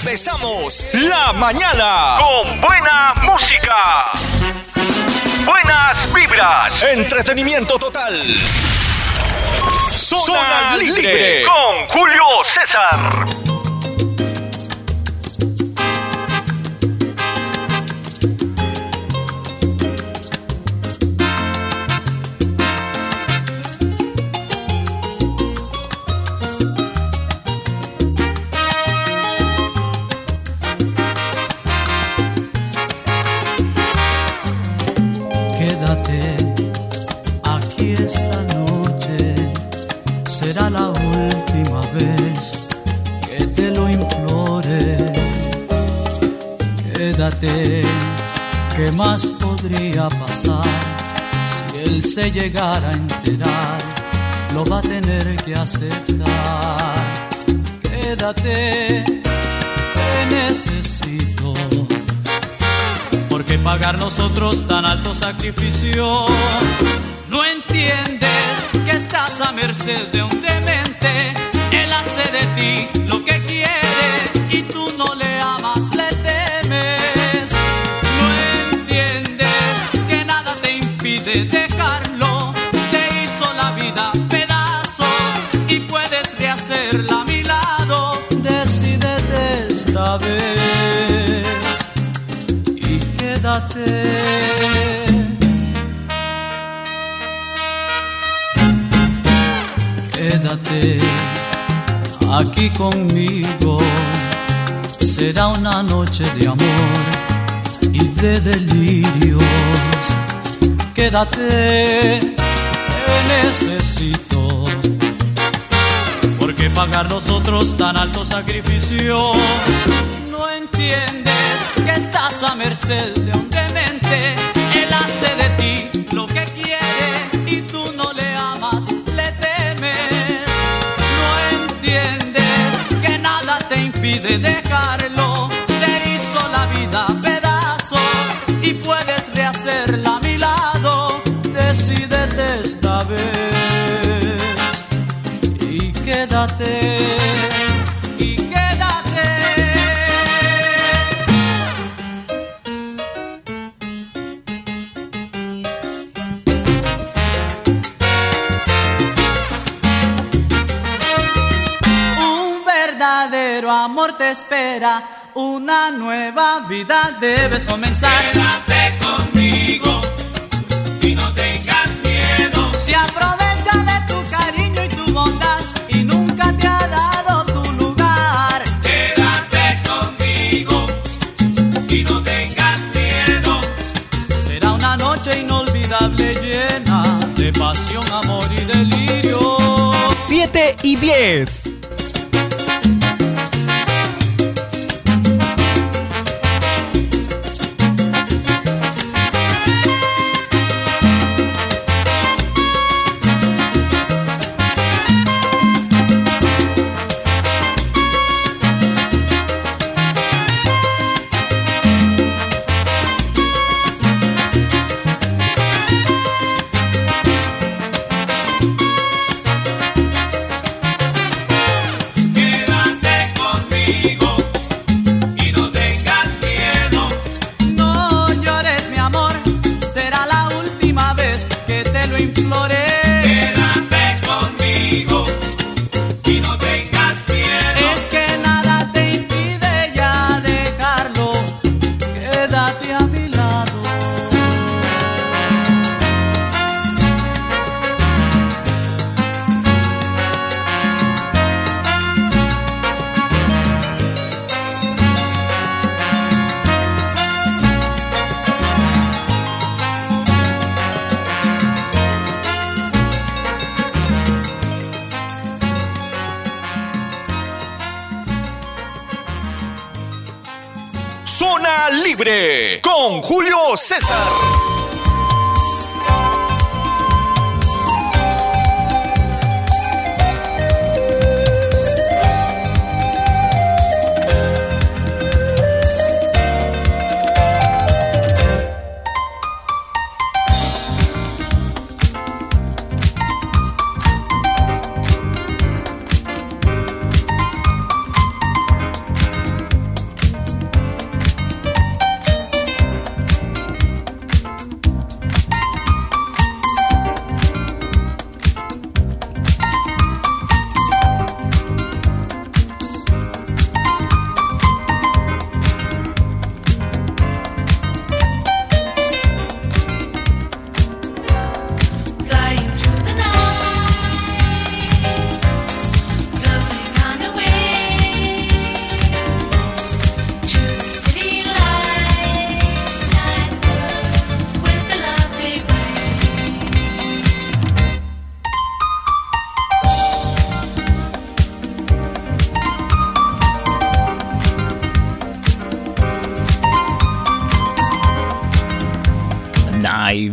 Empezamos la mañana con buena música. Buenas vibras. Entretenimiento total. Zona, libre. con Julio César. Se llegara a enterar, lo va a tener que aceptar. Quédate, te necesito. Porque pagar nosotros tan alto sacrificio? No entiendes que estás a merced de un demente. Él hace de ti lo que Aquí conmigo, será una noche de amor y de delirios quédate, te necesito. Porque pagar nosotros tan alto sacrificio? No entiendes que estás a merced de un demente. Él hace de ti te impide debes comenzar.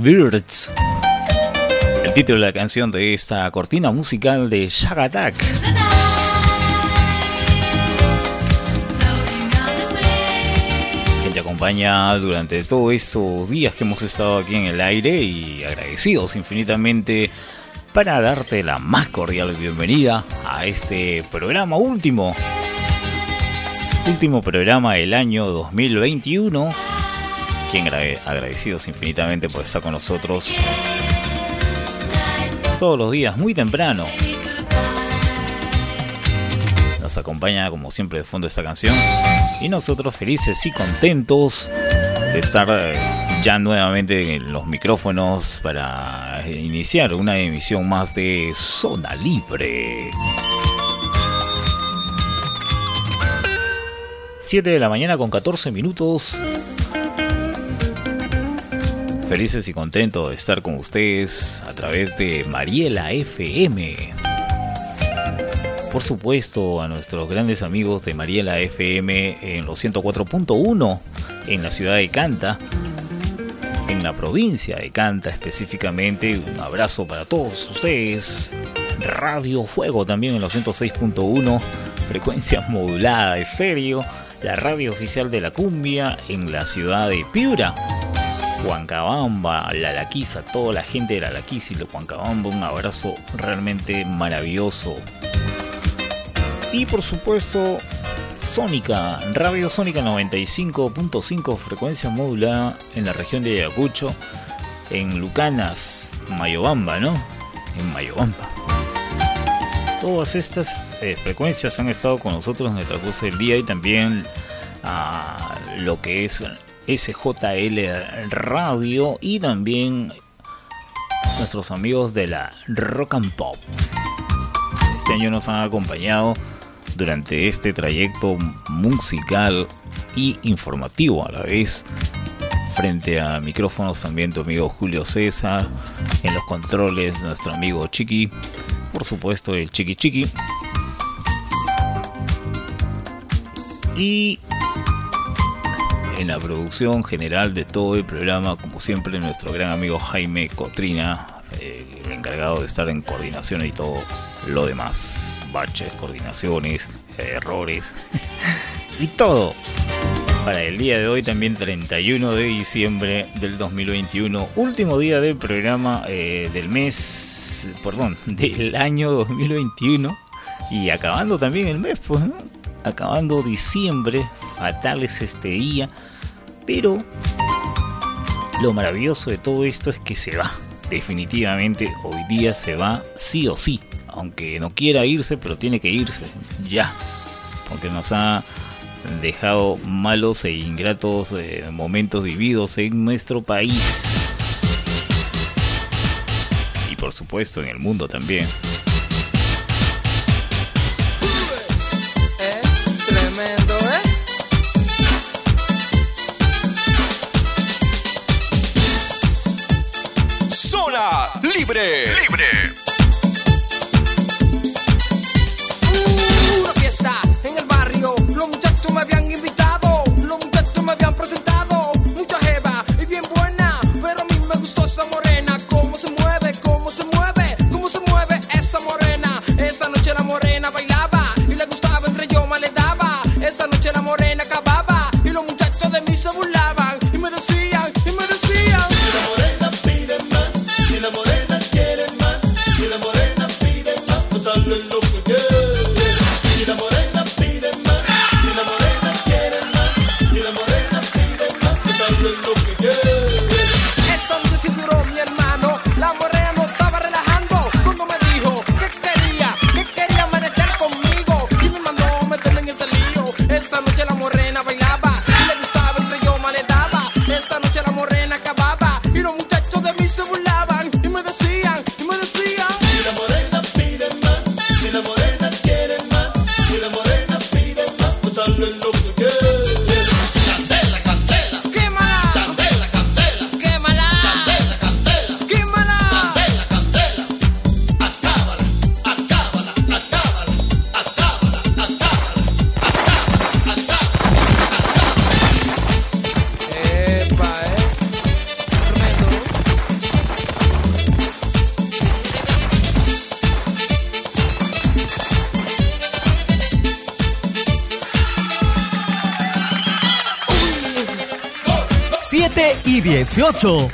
Birds. El título de la canción de esta cortina musical de Shag Attack. Que te acompaña durante todos estos días que hemos estado aquí en el aire y agradecidos infinitamente para darte la más cordial bienvenida a este programa último. Último programa del año 2021 quien agradecidos infinitamente por estar con nosotros todos los días, muy temprano. Nos acompaña como siempre de fondo esta canción y nosotros felices y contentos de estar eh, ya nuevamente en los micrófonos para iniciar una emisión más de Zona Libre. 7 de la mañana con 14 minutos. Felices y contentos de estar con ustedes a través de Mariela FM. Por supuesto, a nuestros grandes amigos de Mariela FM en los 104.1 en la ciudad de Canta, en la provincia de Canta específicamente. Un abrazo para todos ustedes. Radio Fuego también en los 106.1, frecuencia modulada de serio, la radio oficial de la cumbia en la ciudad de Piura Huancabamba, La Laquiza, toda la gente de La Laquiza y de Huancabamba, un abrazo realmente maravilloso. Y por supuesto, Sónica, Radio Sónica 95.5, frecuencia modulada en la región de Ayacucho, en Lucanas, Mayobamba, ¿no? En Mayobamba. Todas estas eh, frecuencias han estado con nosotros en el transcurso del día y también a ah, lo que es SJL Radio y también nuestros amigos de la Rock and Pop. Este año nos han acompañado durante este trayecto musical y informativo a la vez. Frente a micrófonos también tu amigo Julio César, en los controles nuestro amigo Chiqui, por supuesto el Chiqui Chiqui. Y en la producción general de todo el programa, como siempre, nuestro gran amigo Jaime Cotrina, eh, el encargado de estar en coordinación y todo lo demás, baches, coordinaciones, errores. Y todo. Para el día de hoy, también 31 de diciembre del 2021, último día del programa eh, del mes, perdón, del año 2021 y acabando también el mes, pues, acabando diciembre, fatal es este día, pero lo maravilloso de todo esto es que se va. Definitivamente hoy día se va sí o sí, aunque no quiera irse, pero tiene que irse ya, porque nos ha dejado malos e ingratos eh, momentos vividos en nuestro país. Y por supuesto en el mundo también. 7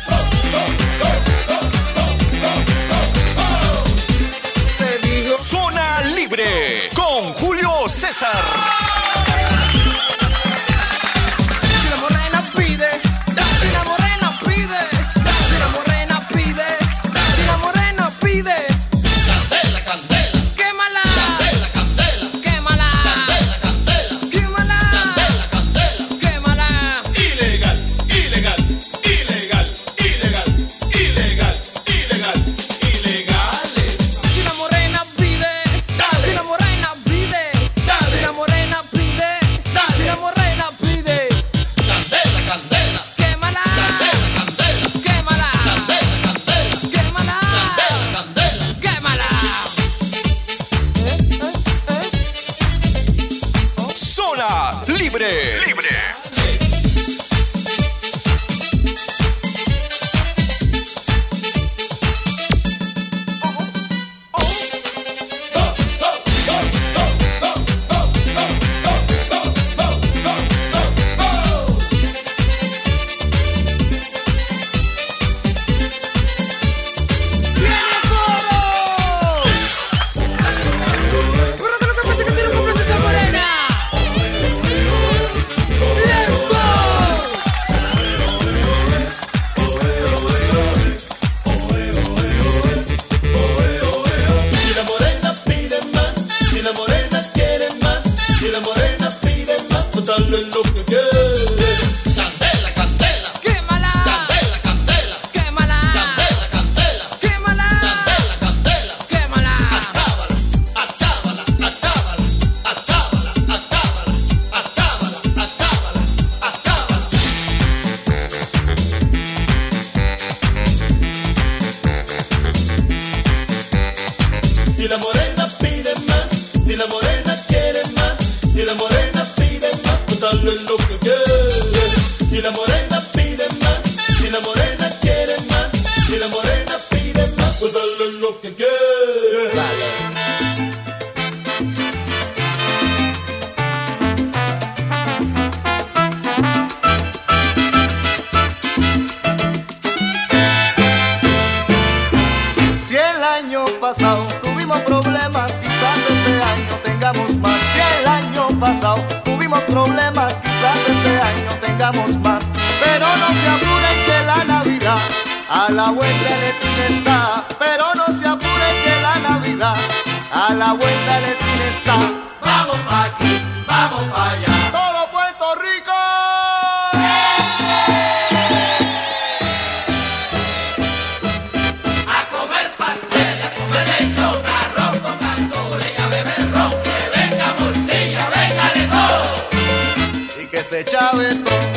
se echa.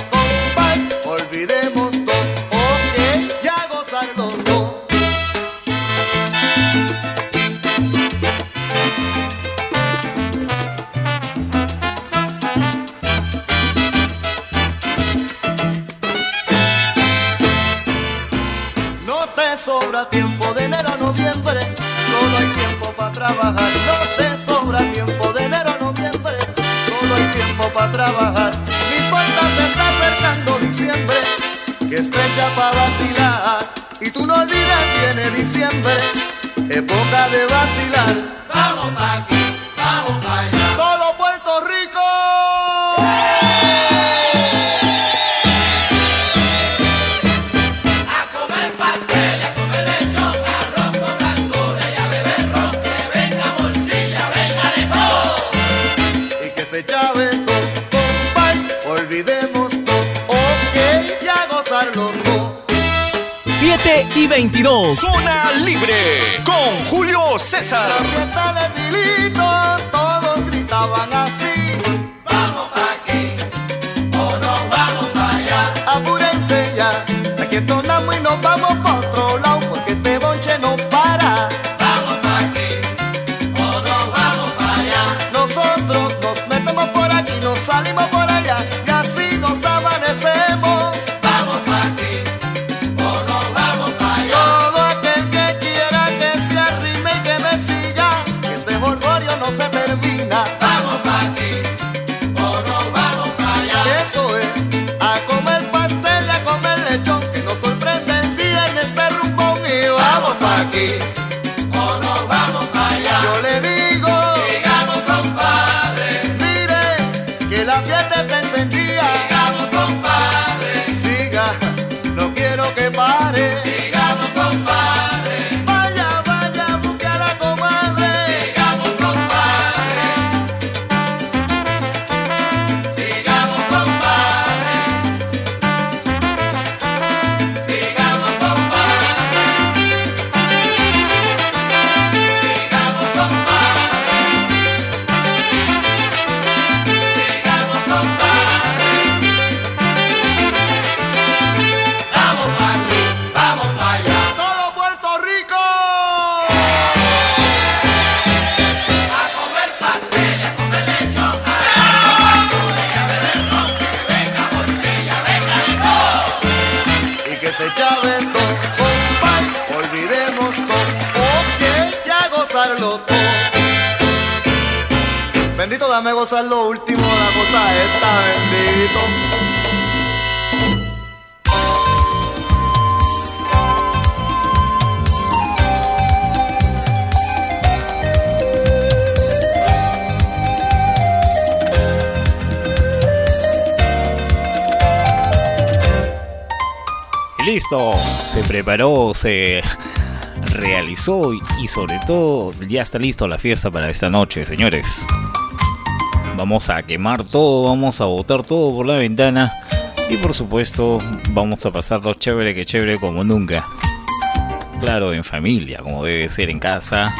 Se realizó y sobre todo ya está listo la fiesta para esta noche, señores. Vamos a quemar todo, vamos a botar todo por la ventana y por supuesto vamos a pasarlo chévere que chévere como nunca. Claro, en familia, como debe ser en casa,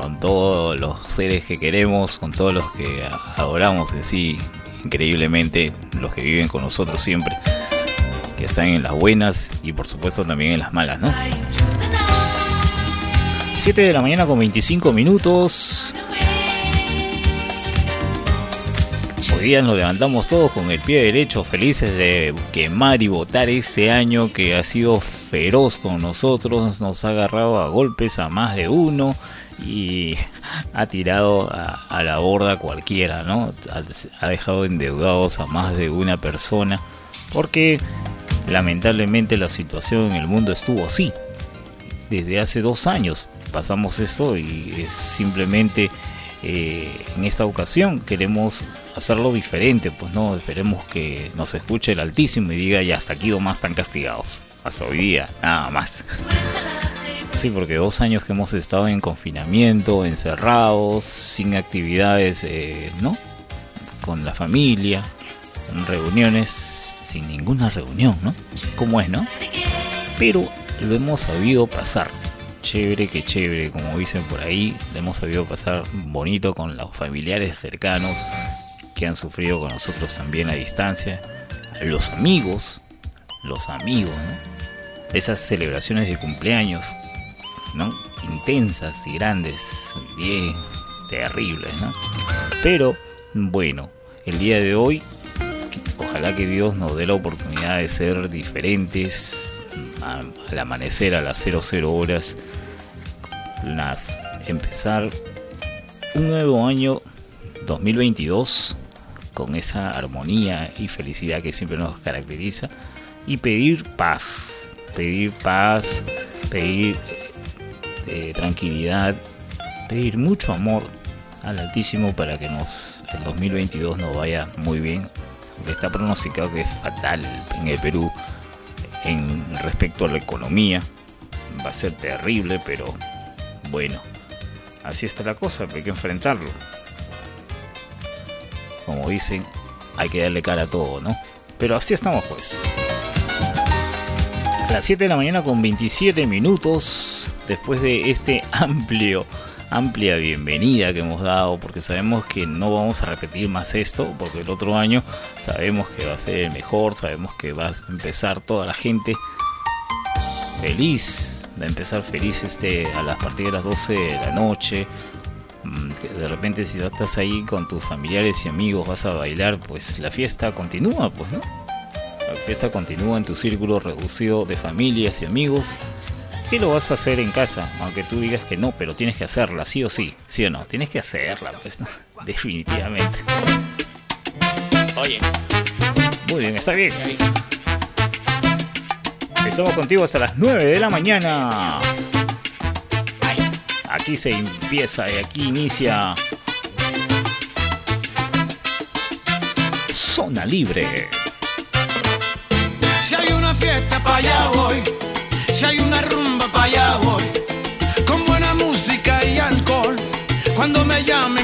con todos los seres que queremos, con todos los que adoramos en sí, increíblemente, los que viven con nosotros siempre que están en las buenas y por supuesto también en las malas, ¿no? 7 de la mañana con 25 minutos. Hoy día nos levantamos todos con el pie derecho, felices de quemar y votar este año que ha sido feroz con nosotros, nos ha agarrado a golpes a más de uno y ha tirado a, la borda cualquiera, ¿no? Ha, ha dejado endeudados a más de una persona porque Lamentablemente la situación en el mundo estuvo así. Desde hace dos años pasamos esto y es simplemente eh, en esta ocasión queremos hacerlo diferente. Pues no, esperemos que nos escuche el Altísimo y diga ya hasta aquí más están castigados. Hasta hoy día, nada más. Sí, porque dos años que hemos estado en confinamiento, encerrados, sin actividades, eh, ¿no? Con la familia, reuniones sin ninguna reunión, ¿no? Como es, ¿no? Pero lo hemos sabido pasar. Chévere que chévere, como dicen por ahí, lo hemos sabido pasar bonito con los familiares cercanos que han sufrido con nosotros también a distancia, los amigos, los amigos, ¿no? Esas celebraciones de cumpleaños, ¿no? Intensas y grandes, bien terribles, ¿no? Pero bueno, el día de hoy Ojalá que Dios nos dé la oportunidad de ser diferentes al amanecer a las 00 horas. Empezar un nuevo año 2022 con esa armonía y felicidad que siempre nos caracteriza y pedir paz, pedir paz, pedir eh, tranquilidad, pedir mucho amor al Altísimo para que nos el 2022 nos vaya muy bien está pronosticado que es fatal en el Perú en respecto a la economía. Va a ser terrible, pero bueno, así está la cosa, hay que enfrentarlo. Como dicen, hay que darle cara a todo, ¿no? Pero así estamos pues. A las 7 de la mañana con 27 minutos, después de este amplio amplia bienvenida que hemos dado porque sabemos que no vamos a repetir más esto porque el otro año sabemos que va a ser el mejor, sabemos que va a empezar toda la gente feliz, a empezar feliz este a las partir de las 12 de la noche. Mm, de repente si estás ahí con tus familiares y amigos vas a bailar, pues la fiesta continúa, pues, ¿no? La fiesta continúa en tu círculo reducido de familias y amigos ¿Qué lo vas a hacer en casa? Aunque tú digas que no, pero tienes que hacerla, sí o sí. ¿Sí o no? Tienes que hacerla, pues, definitivamente. Oye. Muy bien, está bien. Estamos contigo hasta las 9 de la mañana. Aquí se empieza y aquí inicia Zona Libre. Si hay una fiesta para allá voy. Si hay una rumba allá voy. Con buena música y alcohol. Cuando me llamen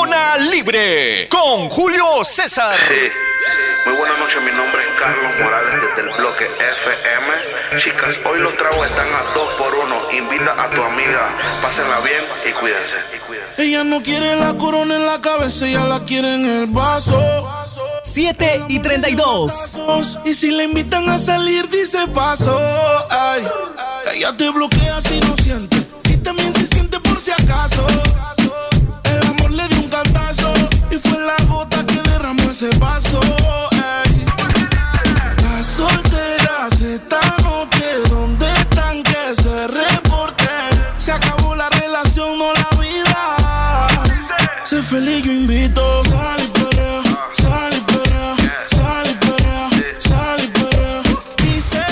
Zona Libre con Julio César. Sí. Muy buenas noches, mi nombre es Carlos Morales desde el bloque FM. Chicas, hoy los tragos están a dos por uno. Invita a tu amiga, pásenla bien y cuídense. Ella no quiere la corona en la cabeza, ella la quiere en el vaso. 7 y 32. Y si le invitan a salir, dice paso. Ay, ella te bloquea si no siente. Y también se siente por si acaso. Vaso. Ay, las solteras esta noche, ¿dónde están que se reporten? Se acabó la relación, no la vida. Sé feliz, yo invito. Sal y perrea, sal y perrea, sal y perrea, sal y. Dice,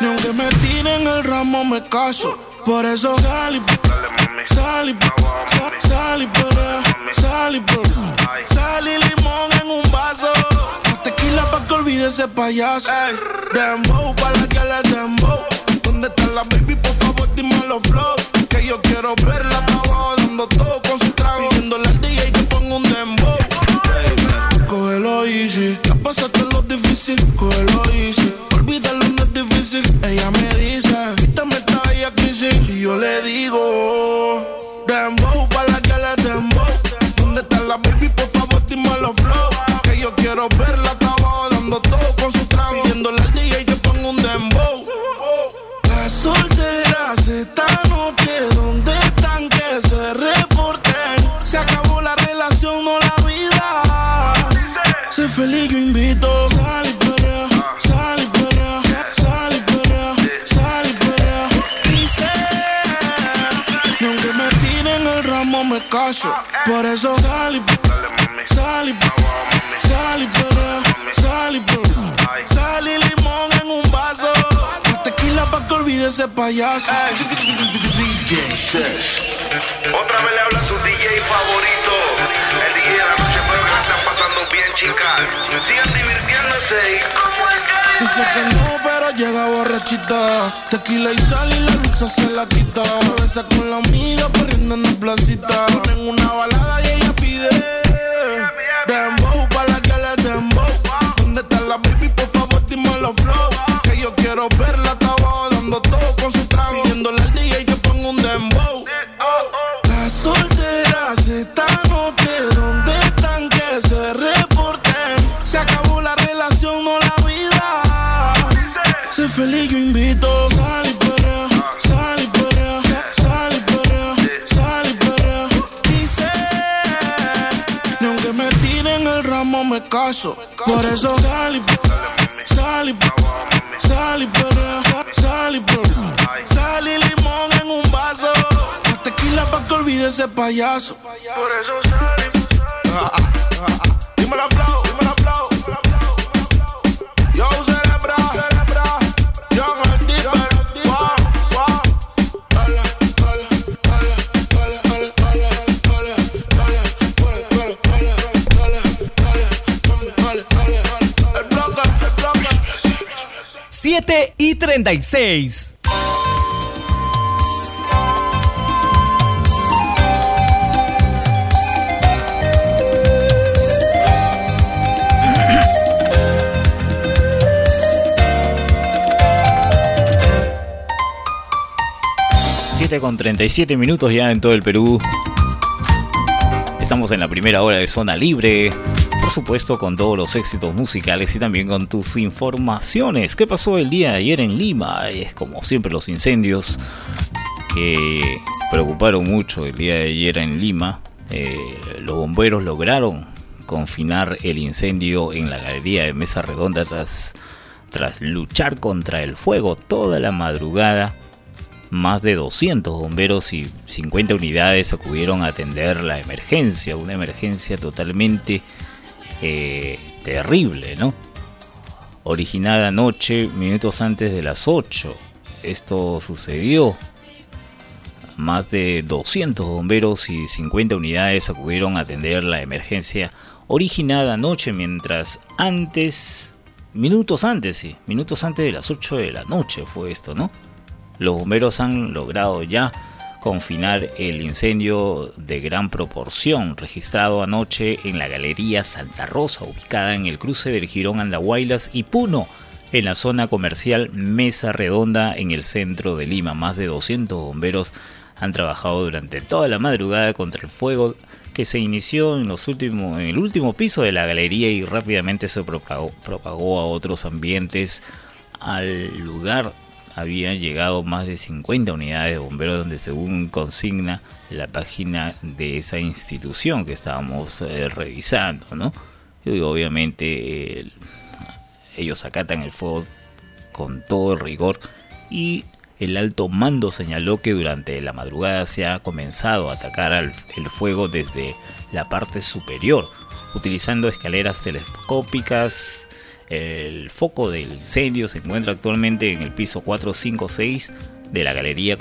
ni aunque me tiren el ramo me caso. Por eso sal y. Sal y, ese payaso. Ey, dembow, pa' la que le dembow. ¿Dónde está la baby? Por favor, dime los flow. Que yo quiero verla abajo dando todo con su trago. Pidiéndole al DJ que un dembow. Baby, cógelo easy. Ya pasaste lo difícil, cógelo easy. Olvídalo, no es difícil. Ella me dice, quítame esta bella crisis. Y yo le digo, dembow, pa' la que le dembow. ¿Dónde está la baby? Por favor, dime los flow. Que yo quiero verla todo con su trago. Pidiéndole al DJ que ponga un dembow. Las solteras esta noche, ¿dónde están que se reporten? Se acabó la relación, no la vida. Sé feliz, yo invito. Sal y perrea, sal y sal y sal y. Dice, ni aunque me tiren el ramo me caso. Por eso sal y. Sal y, sal y perrea, olvide ese payaso. Otra vez le habla su DJ favorito. El DJ de la noche, espero que la estén pasando bien, chicas. Sigan divirtiéndose y como el que Dice que no, pero llega borrachita. Tequila y sal y la luz se la quita. Se besa con la amiga corriendo en la placita. Ponen una balada y ella pide. Dembow, pa' la que le dembow. ¿Dónde está la baby? Por favor, dime los flow. Que yo quiero verla todo con su trago. Pidiéndole al DJ que ponga un dembow. Las solteras están o okay, que donde están que se reporten. Se acabó la relación o la vida. Sé feliz, yo invito. Sal y perrea, sal y perrea, sal y perrea, sal y perrea. Dice, ni aunque me tiren el ramo me caso. Por eso sal y perrea, sal y perrea sal y sal y sal y limón en un vaso. Más tequila pa' que olvide ese payaso. Por eso sal y Dímelo flow, dímelo flow. Yo cerebra, 7 y 36. 7 con 37 minutos ya en todo el Perú. Estamos en la primera hora de Zona Libre. Supuesto, con todos los éxitos musicales y también con tus informaciones. ¿Qué pasó el día de ayer en Lima? Es como siempre los incendios que preocuparon mucho el día de ayer en Lima. Eh, los bomberos lograron confinar el incendio en la galería de Mesa Redonda tras, tras luchar contra el fuego toda la madrugada más de 200 bomberos y 50 unidades acudieron a atender la emergencia, una emergencia totalmente eh, terrible, ¿no? Originada anoche, minutos antes de las 8. Esto sucedió. Más de 200 bomberos y 50 unidades acudieron a atender la emergencia originada anoche, mientras antes, minutos antes, sí, minutos antes de las 8 de la noche fue esto, ¿no? Los bomberos han logrado ya confinar el incendio de gran proporción registrado anoche en la Galería Santa Rosa, ubicada en el cruce del Girón Andahuaylas y Puno, en la zona comercial Mesa Redonda en el centro de Lima. Más de 200 bomberos han trabajado durante toda la madrugada contra el fuego que se inició en, los últimos, en el último piso de la galería y rápidamente se propagó, propagó a otros ambientes. Al lugar habían llegado más de 50 unidades de bomberos donde según consigna la página de esa institución que estábamos eh, revisando, ¿no? Obviamente ellos acatan el fuego con todo el rigor y el alto mando señaló que durante la madrugada se ha comenzado a atacar el fuego desde la parte superior, utilizando escaleras telescópicas, el foco del incendio se encuentra actualmente en el piso 456 de la galería,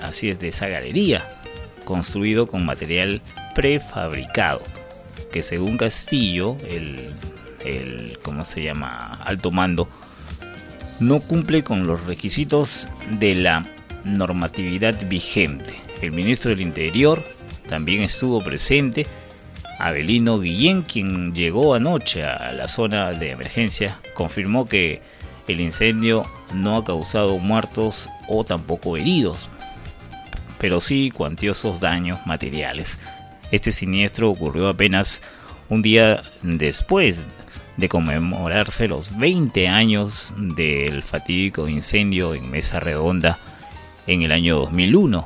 así es, de esa galería, construido con material prefabricado, que según Castillo, el, el ¿cómo se llama? Alto mando, no cumple con los requisitos de la normatividad vigente. El ministro del Interior también estuvo presente Abelino Guillén, quien llegó anoche a la zona de emergencia, confirmó que el incendio no ha causado muertos o tampoco heridos, pero sí cuantiosos daños materiales. Este siniestro ocurrió apenas un día después de conmemorarse los 20 años del fatídico incendio en Mesa Redonda en el año 2001,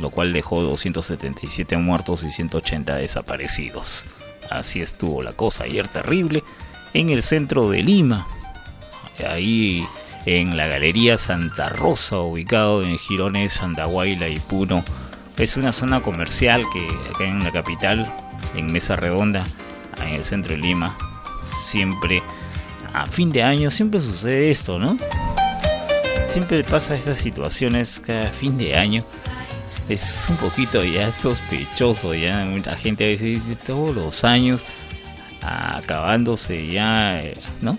lo cual dejó 277 muertos y 180 desaparecidos. Así estuvo la cosa ayer terrible en el centro de Lima, ahí en la Galería Santa Rosa, ubicado en Girones, Andahuayla y Puno. Es una zona comercial que acá en la capital, en Mesa Redonda, en el centro de Lima, siempre a fin de año siempre sucede esto, ¿no? Siempre pasa estas situaciones cada fin de año es un poquito ya sospechoso, ya mucha gente a veces dice todos los años acabándose ya, ¿no?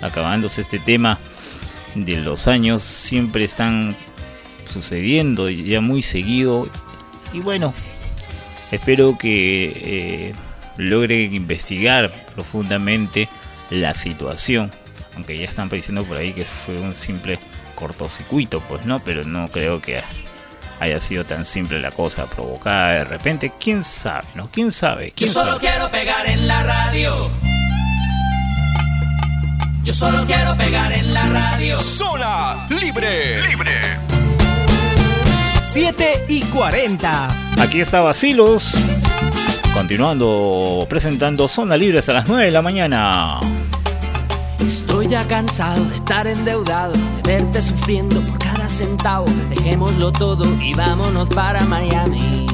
Acabándose este tema de los años siempre están sucediendo ya muy seguido y bueno, espero que eh, logren investigar profundamente la situación, aunque ya están diciendo por ahí que fue un simple cortocircuito, pues no, pero no creo que haya sido tan simple la cosa provocada de repente. ¿Quién sabe? ¿No? ¿Quién sabe? Yo solo quiero pegar en la radio. Yo solo quiero pegar en la radio. Zona libre. Libre. 7 y 40. Aquí está Basilos. Continuando presentando Zona Libre hasta las 9 de la mañana. Estoy ya cansado de estar endeudado, de verte sufriendo por cada Dejémoslo todo y vámonos para Miami.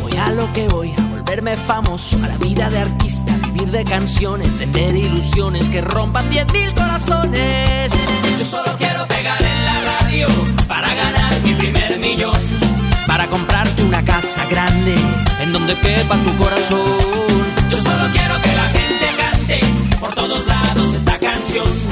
Voy a lo que voy, a volverme famoso, a la vida de artista, vivir de canciones, vender ilusiones que rompan 10 mil corazones. Yo solo quiero pegar en la radio para ganar mi primer millón. Para comprarte una casa grande en donde quepa tu corazón. Yo solo quiero que la gente cante por todos lados esta canción.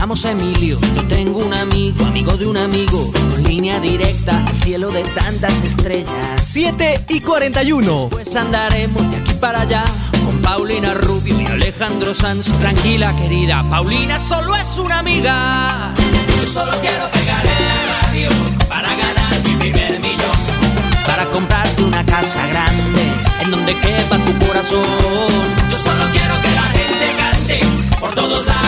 a Emilio. Yo tengo un amigo, amigo de un amigo, con línea directa al cielo de tantas estrellas. 7 y 41. Pues andaremos de aquí para allá con Paulina Rubio y Alejandro Sanz. Tranquila, querida, Paulina solo es una amiga. Yo solo quiero pegar en la radio para ganar mi primer millón. Para comprarte una casa grande en donde quepa tu corazón. Yo solo quiero que la gente cante por todos lados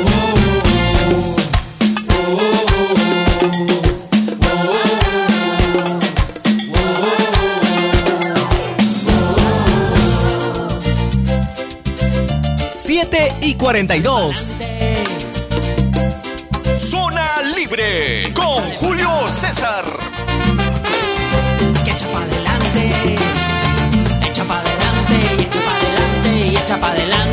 Y 42. Zona Libre con Julio César. que echa para adelante, echa para adelante, y echa para adelante, y echa para adelante.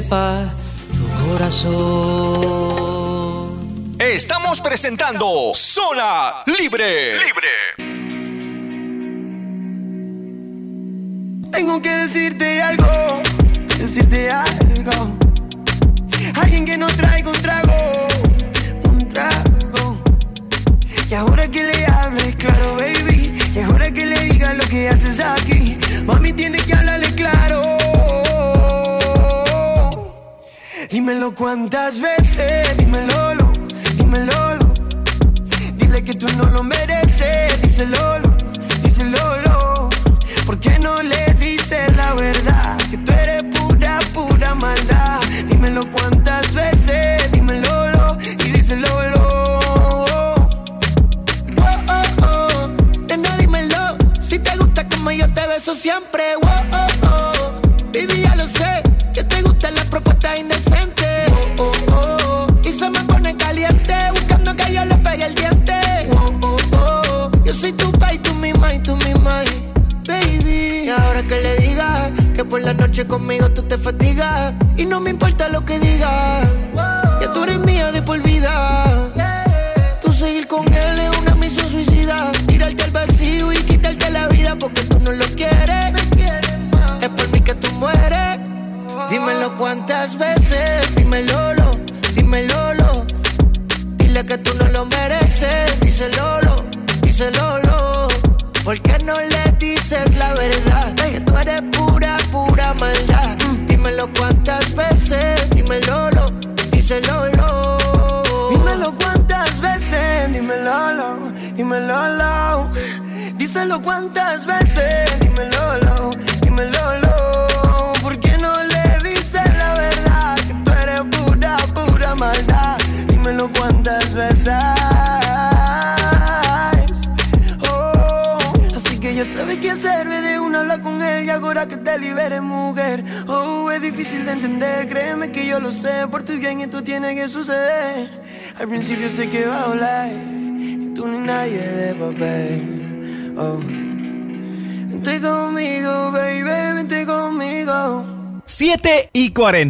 Tu corazón. Estamos presentando Zona Libre. Tengo que decirte algo,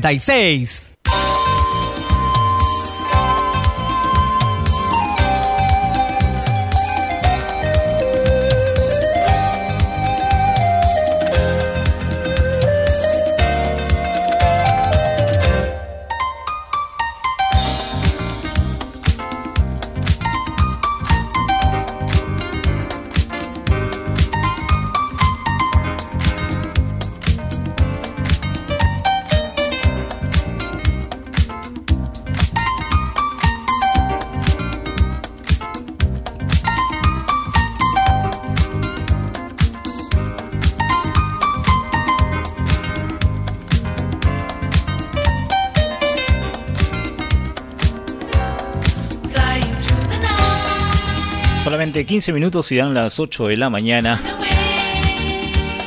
46. Solamente 15 minutos y dan las 8 de la mañana.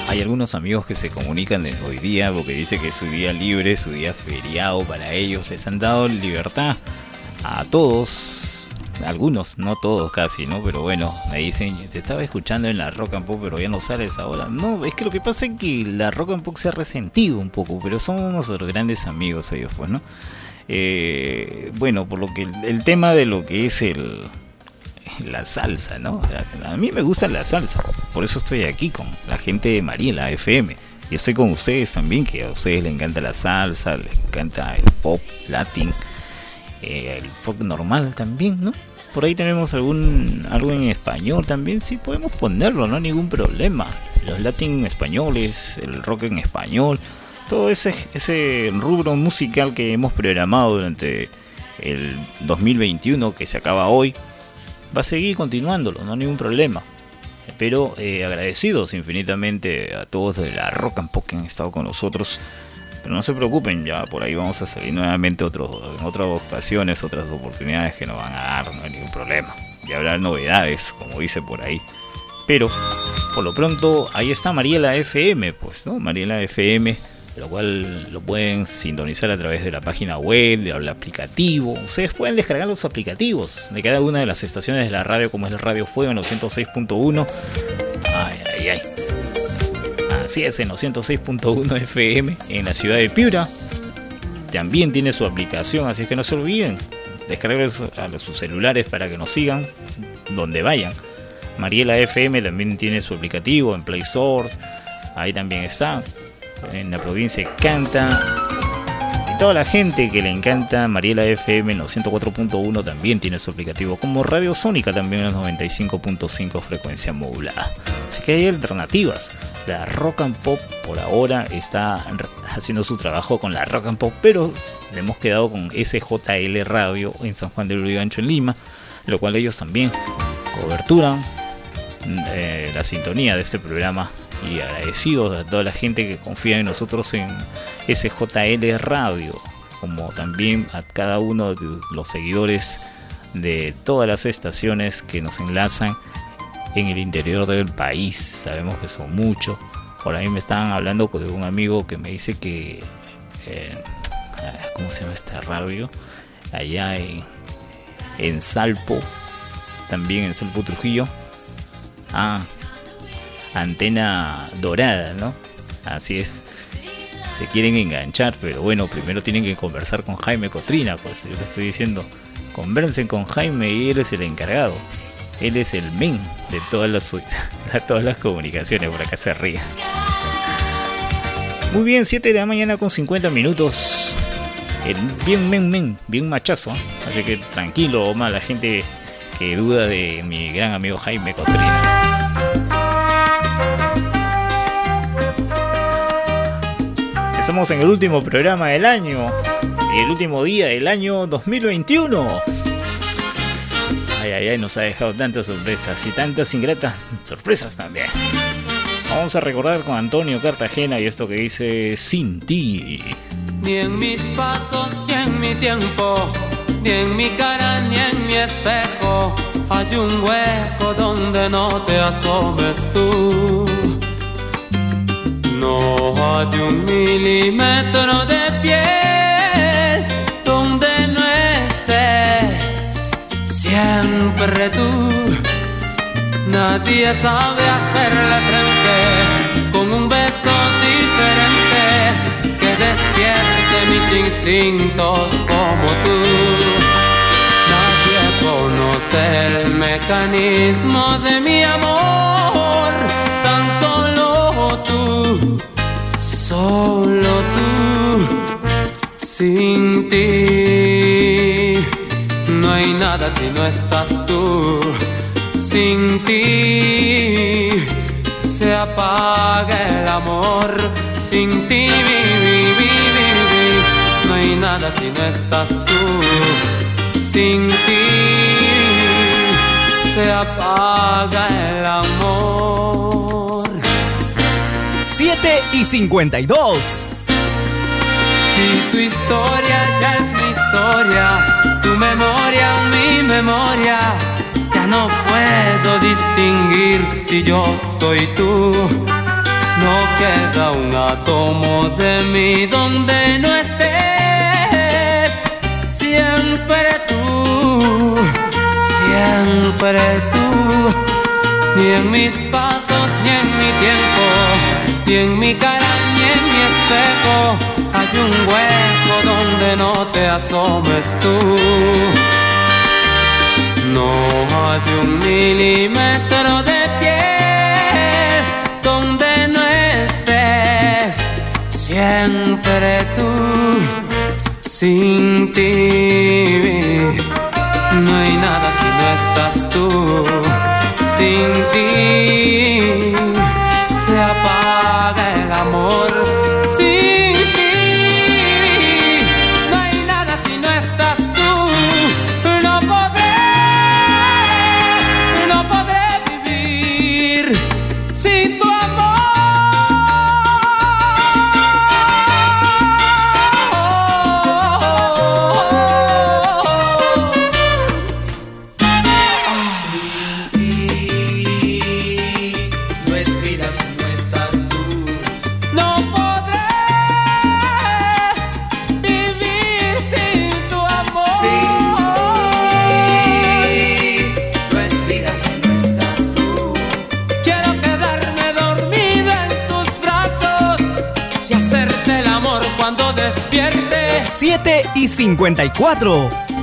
Hay algunos amigos que se comunican desde hoy día porque dice que es su día libre, su día feriado para ellos. Les han dado libertad a todos. Algunos, no todos casi, ¿no? Pero bueno, me dicen, te estaba escuchando en la Rock and Pop, pero ya no sales ahora. No, es que lo que pasa es que la Rock and Pop se ha resentido un poco, pero son unos grandes amigos ellos, pues, ¿no? Eh, bueno, por lo que el tema de lo que es el, la salsa, ¿no? A mí me gusta la salsa, por eso estoy aquí con la gente de Mariela FM. Y estoy con ustedes también, que a ustedes les encanta la salsa, les encanta el pop latín, eh, el pop normal también, ¿no? Por ahí tenemos algún algo en español también, sí podemos ponerlo, no hay ningún problema. Los latín españoles, el rock en español, todo ese, ese rubro musical que hemos programado durante el 2021 que se acaba hoy, va a seguir continuándolo, no hay ningún problema. Pero eh, agradecidos infinitamente a todos de la Rock and Pop que han estado con nosotros. Pero no se preocupen, ya por ahí vamos a salir nuevamente otros, en otras ocasiones, otras oportunidades que nos van a dar, no hay ningún problema. Y habrá novedades, como dice por ahí. Pero, por lo pronto, ahí está Mariela FM, pues, ¿no? Mariela FM lo cual lo pueden sintonizar a través de la página web, del aplicativo. Ustedes pueden descargar los aplicativos de cada una de las estaciones de la radio, como es el Radio Fuego en los 106.1. Ay, ay, ay. Así es, en los 106.1 FM en la ciudad de Piura. También tiene su aplicación, así que no se olviden. Descargar a sus celulares para que nos sigan donde vayan. Mariela FM también tiene su aplicativo en Play Source. Ahí también está en la provincia Canta. Y toda la gente que le encanta Mariela FM en los 104.1 también tiene su aplicativo, como Radio Sónica también en los 95.5 frecuencia modulada. Así que hay alternativas. La Rock and Pop por ahora está haciendo su trabajo con la Rock and Pop, pero hemos quedado con SJL Radio en San Juan del Urigancho en Lima, lo cual ellos también coberturan eh, la sintonía de este programa y agradecidos a toda la gente que confía en nosotros en SJL Radio, como también a cada uno de los seguidores de todas las estaciones que nos enlazan en el interior del país. Sabemos que son muchos. Por ahí me estaban hablando de un amigo que me dice que, eh, ¿cómo se llama esta radio? Allá en, en Salpo, también en Salpo Trujillo. Ah, antena dorada, ¿no? Así es. Se quieren enganchar, pero bueno, primero tienen que conversar con Jaime Cotrina, pues yo les estoy diciendo, conversen con Jaime y él es el encargado. Él es el men de todas las, de todas las comunicaciones, por acá se ríe. Muy bien, 7 de la mañana con 50 minutos. bien, men, men, bien machazo. Así que tranquilo, más la gente que duda de mi gran amigo Jaime Cotrina. En el último programa del año y el último día del año 2021. Ay, ay, ay, nos ha dejado tantas sorpresas y tantas ingratas sorpresas también. Vamos a recordar con Antonio Cartagena y esto que dice Sin ti. Ni en mis pasos, ni en mi tiempo, ni en mi cara, ni en mi espejo, hay un hueco donde no te asomes tú. No hay un milímetro de piel donde no estés siempre tú. Nadie sabe hacerle frente con un beso diferente que despierte mis instintos como tú. Nadie conoce el mecanismo de mi amor, sin ti. No hay nada si no estás tú sin ti se apaga el amor, sin ti vi, no hay nada si no estás tú, sin ti se apaga el amor. 7 y 52. Tu historia ya es mi historia, tu memoria mi memoria no puedo distinguir si yo soy tú. No queda un átomo de mí donde no estés. Siempre tú, siempre tú. Ni en mis pasos, ni en mi tiempo, ni en mi cara, ni en mi espejo. Hay un hueco donde no te asomes tú. No hay un milímetro de piel donde no estés siempre tú, sin ti. No hay nada si no estás tú, sin ti se apaga el amor y 54.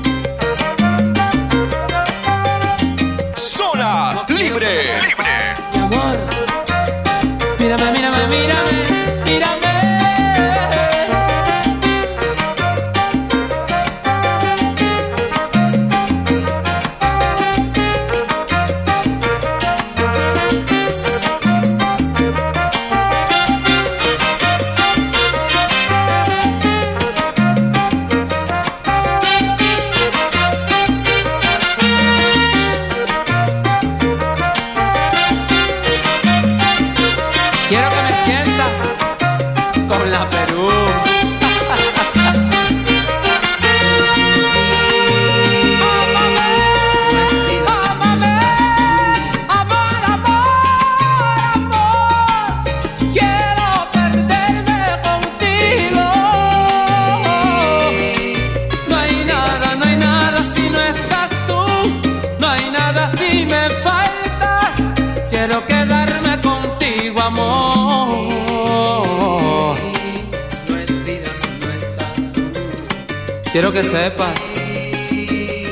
sepas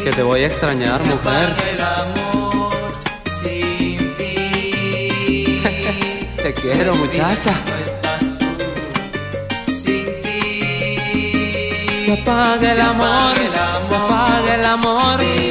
que te voy a extrañar, mujer. te quiero, muchacha. Se apaga el amor, se apaga el amor.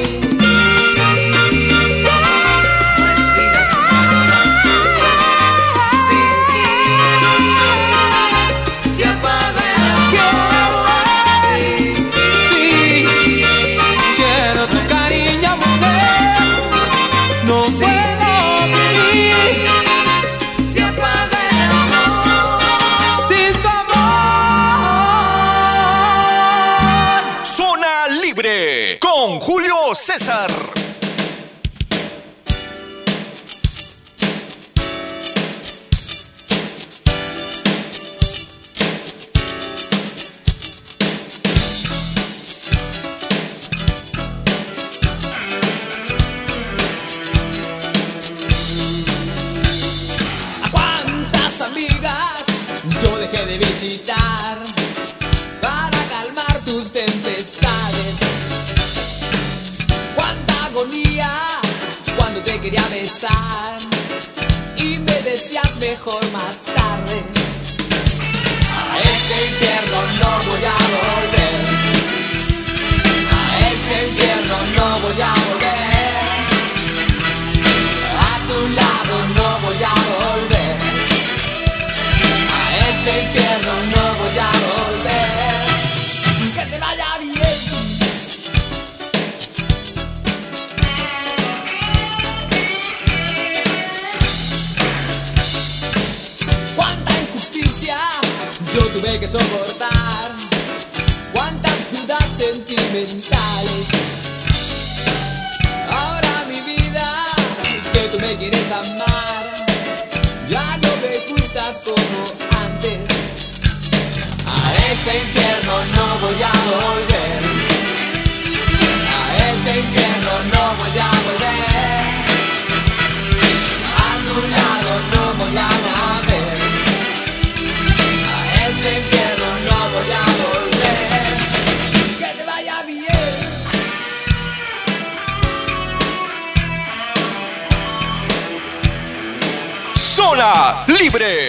Libre.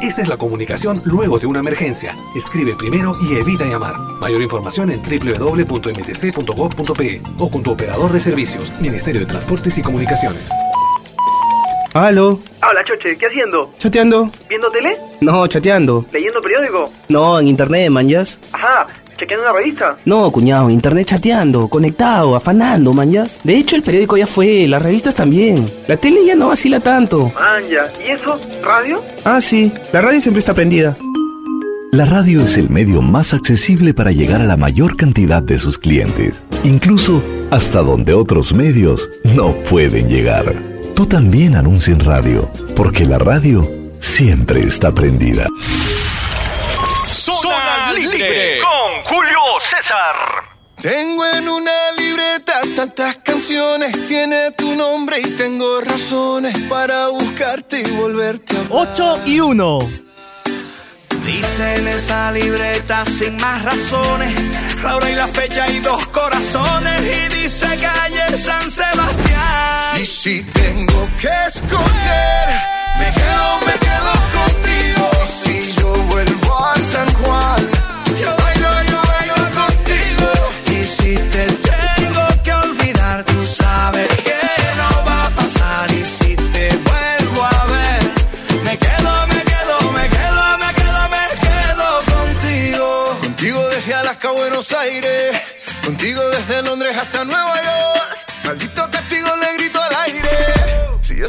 Esta es la comunicación luego de una emergencia. Escribe primero y evita llamar. Mayor información en www.mtc.gov.pe o con tu operador de servicios, Ministerio de Transportes y Comunicaciones. Aló. Hola, Choche, ¿qué haciendo? Chateando. ¿Viendo tele? No, chateando. ¿Leyendo periódico? No, en internet, manjas. Ajá, ¿chequeando una revista? No, cuñado, internet chateando, conectado, afanando, manjas. De hecho, el periódico ya fue, las revistas también. La tele ya no vacila tanto. Manja, ¿y eso? ¿Radio? Ah, sí, la radio siempre está prendida. La radio es el medio más accesible para llegar a la mayor cantidad de sus clientes, incluso hasta donde otros medios no pueden llegar. Tú también anuncia en radio, porque la radio siempre está prendida. Libre con Julio César. Tengo en una libreta tantas canciones, tiene tu nombre y tengo razones para buscarte y volverte a 8 y 1. Dice en esa libreta sin más razones, la hora y la fecha y dos corazones. Y dice calle San Sebastián. Y si tengo que escoger, me quedo, me quedo contigo. Y si yo vuelvo a San Juan,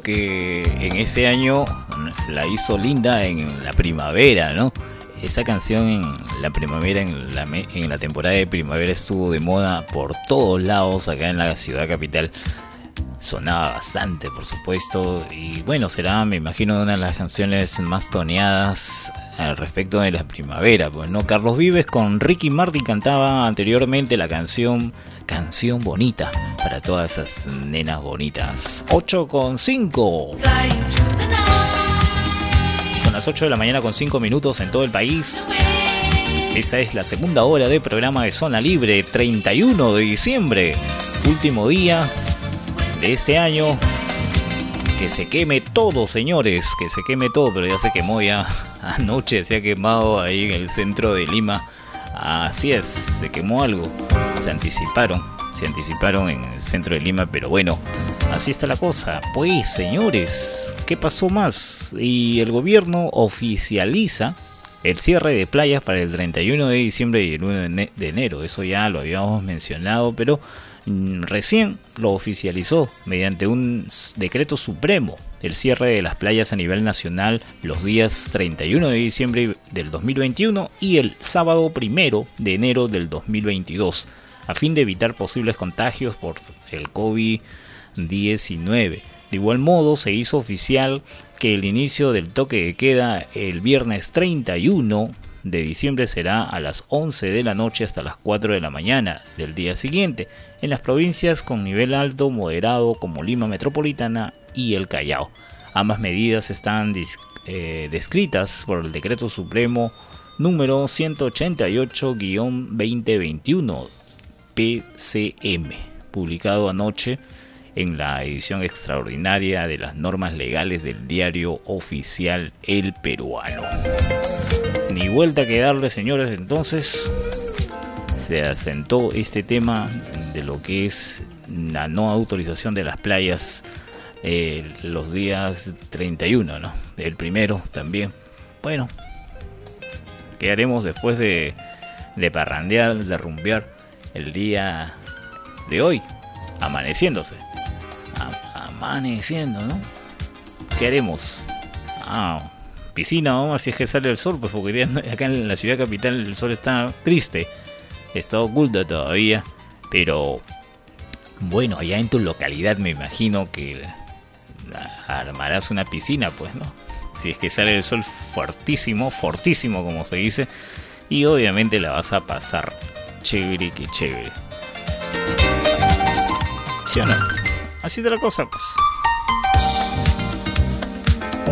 Que en ese año la hizo linda en la primavera, ¿no? Esta canción en la primavera, en la, en la temporada de primavera estuvo de moda por todos lados acá en la ciudad capital. Sonaba bastante, por supuesto. Y bueno, será, me imagino, una de las canciones más toneadas al respecto de la primavera. Pues no, Carlos Vives con Ricky Martin cantaba anteriormente la canción Canción Bonita para todas esas nenas bonitas. 8 con 5. Son las 8 de la mañana con 5 minutos en todo el país. Esa es la segunda hora de programa de Zona Libre, 31 de diciembre, último día de este año. que se queme todo, señores, que se queme todo, pero ya se quemó ya anoche, se ha quemado ahí en el centro de Lima. Así es, se quemó algo, se anticiparon, se anticiparon en el centro de Lima, pero bueno, así está la cosa. Pues, señores, ¿qué pasó más? Y el gobierno oficializa el cierre de playas para el 31 de diciembre y el 1 de enero. Eso ya lo habíamos mencionado, pero recién lo oficializó mediante un decreto supremo el cierre de las playas a nivel nacional los días 31 de diciembre del 2021 y el sábado primero de enero del 2022 a fin de evitar posibles contagios por el COVID-19. De igual modo se hizo oficial que el inicio del toque de queda el viernes 31 de diciembre será a las 11 de la noche hasta las 4 de la mañana del día siguiente en las provincias con nivel alto moderado como Lima Metropolitana y el Callao. Ambas medidas están eh, descritas por el Decreto Supremo número 188-2021 PCM, publicado anoche en la edición extraordinaria de las normas legales del diario oficial El Peruano. Ni vuelta que darle, señores, entonces se asentó este tema de lo que es la no autorización de las playas eh, los días 31, ¿no? El primero también. Bueno, ¿qué haremos después de, de parrandear, de rumbear el día de hoy? Amaneciéndose. amaneciendo, ¿no? ¿Qué haremos? Ah, piscina, vamos, si es que sale el sol, pues porque acá en la ciudad capital el sol está triste está oculto todavía, pero bueno, allá en tu localidad me imagino que armarás una piscina, pues, ¿no? Si es que sale el sol fortísimo, fortísimo como se dice, y obviamente la vas a pasar chévere que chévere. ¿Sí o no? Así de la cosa, pues.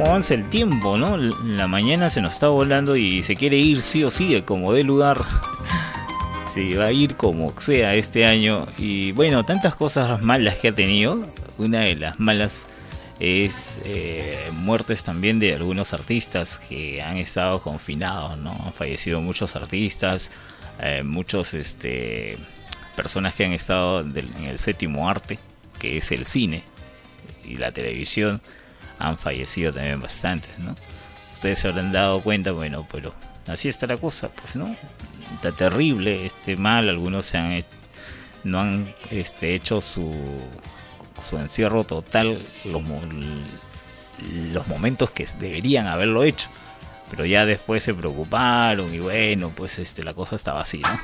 Como avanza el tiempo, ¿no? La mañana se nos está volando y se quiere ir sí o sí, como de lugar Sí, va a ir como sea este año. Y bueno, tantas cosas malas que ha tenido. Una de las malas es eh, muertes también de algunos artistas que han estado confinados, ¿no? Han fallecido muchos artistas, eh, muchos este, personas que han estado en el séptimo arte, que es el cine y la televisión, han fallecido también bastantes, ¿no? Ustedes se habrán dado cuenta, bueno, pero así está la cosa, pues, ¿no? Está terrible este mal, algunos se han no han este, hecho su, su encierro total los, los momentos que deberían haberlo hecho. Pero ya después se preocuparon y bueno, pues este, la cosa estaba así, ¿no?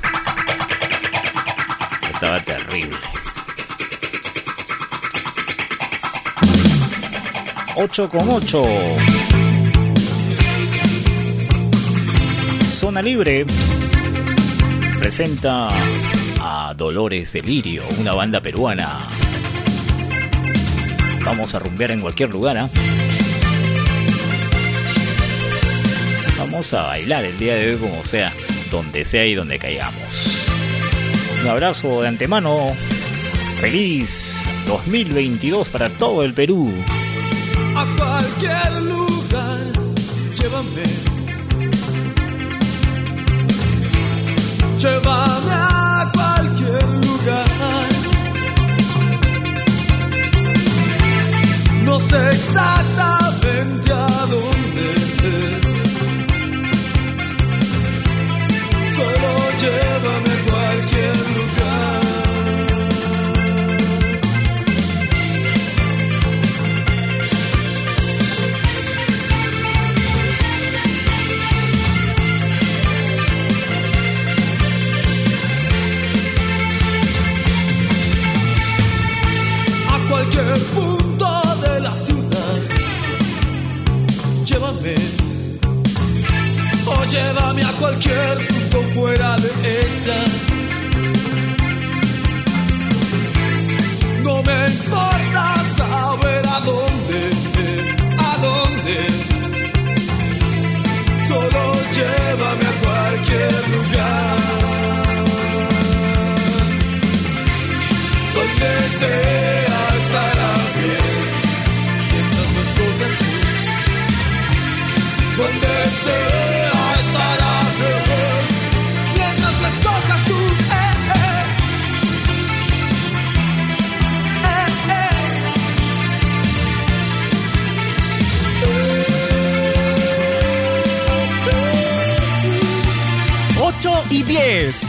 Estaba terrible. 8 con 8. Zona Libre presenta a Dolores Delirio, una banda peruana. Vamos a rumbear en cualquier lugar, ¿ah? Vamos a bailar el día de hoy como sea, donde sea y donde caigamos. Un abrazo de antemano. Feliz 2022 para todo el Perú. A cualquier lugar, llévame llévame a cualquier lugar. No sé exactamente a dónde, solo llévame a cualquier lugar. Llévame a cualquier punto fuera de ella. No me importa saber a dónde, a dónde. Solo llévame a cualquier lugar. Donde sea 10.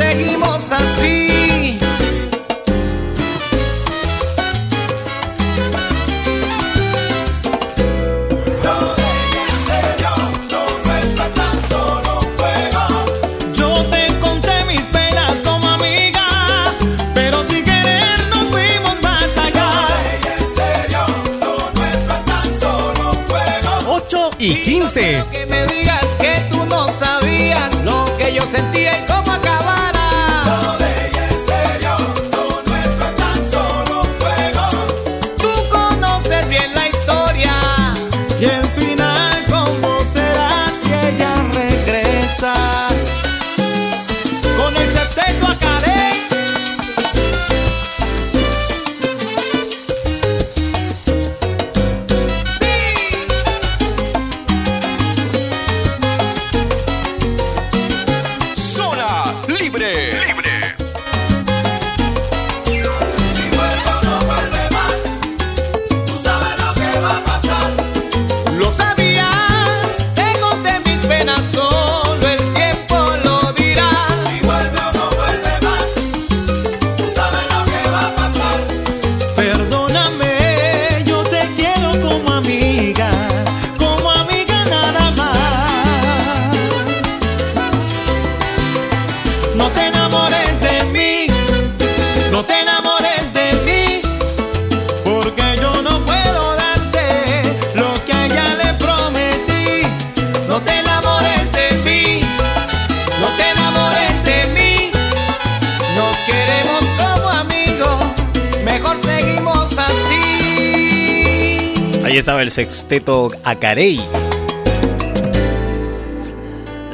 Seguimos así. No deje en serio, no nuestras tan solo fuego. Yo te encontré mis penas como amiga, pero sin querer nos fuimos más allá. No deje en serio, no nuestras tan solo fuego. 8 y 15. No que me digas que tú no sabías lo que yo sentía en. Ahí estaba el sexteto Acarey.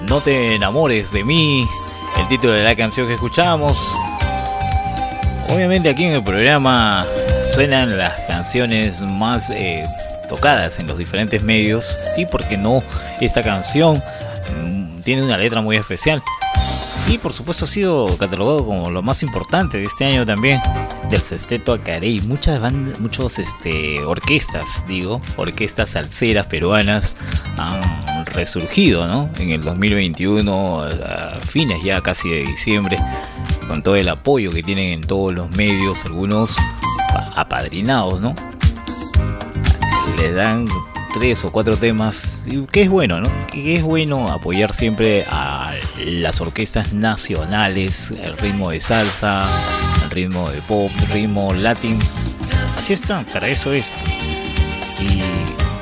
No te enamores de mí. El título de la canción que escuchamos. Obviamente aquí en el programa suenan las canciones más eh, tocadas en los diferentes medios. Y porque no, esta canción mm, tiene una letra muy especial. Y por supuesto ha sido catalogado como lo más importante de este año también del sexteto Acarey. Muchas bandas, muchos este, orquestas, digo, orquestas salseras peruanas han resurgido, ¿no? En el 2021, a fines ya casi de diciembre, con todo el apoyo que tienen en todos los medios, algunos apadrinados, ¿no? Les dan tres o cuatro temas, que es bueno, ¿no? Que es bueno apoyar siempre a las orquestas nacionales, el ritmo de salsa, ritmo de pop, ritmo latín. Así está, para eso es. Y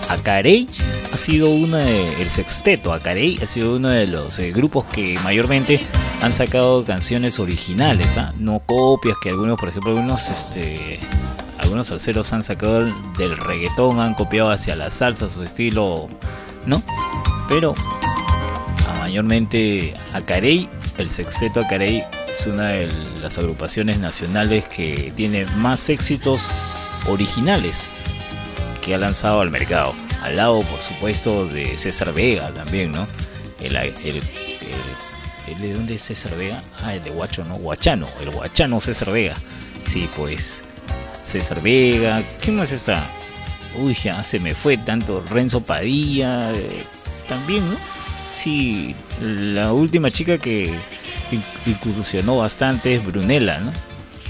Acarey ha sido uno de, el sexteto Acarey ha sido uno de los eh, grupos que mayormente han sacado canciones originales, ¿ah? no copias que algunos, por ejemplo, algunos este algunos salseros han sacado del reggaetón, han copiado hacia la salsa su estilo, ¿no? Pero mayormente Acarey, el sexteto Acarey es una de las agrupaciones nacionales que tiene más éxitos originales que ha lanzado al mercado. Al lado, por supuesto, de César Vega también, ¿no? El, el, ¿De dónde es César Vega? Ah, el de Guacho, ¿no? Guachano, el Guachano César Vega. Sí, pues. César Vega. ¿Quién más está? Uy, ya se me fue tanto. Renzo Padilla. eh, también, ¿no? Sí, la última chica que incursionó bastante Brunella.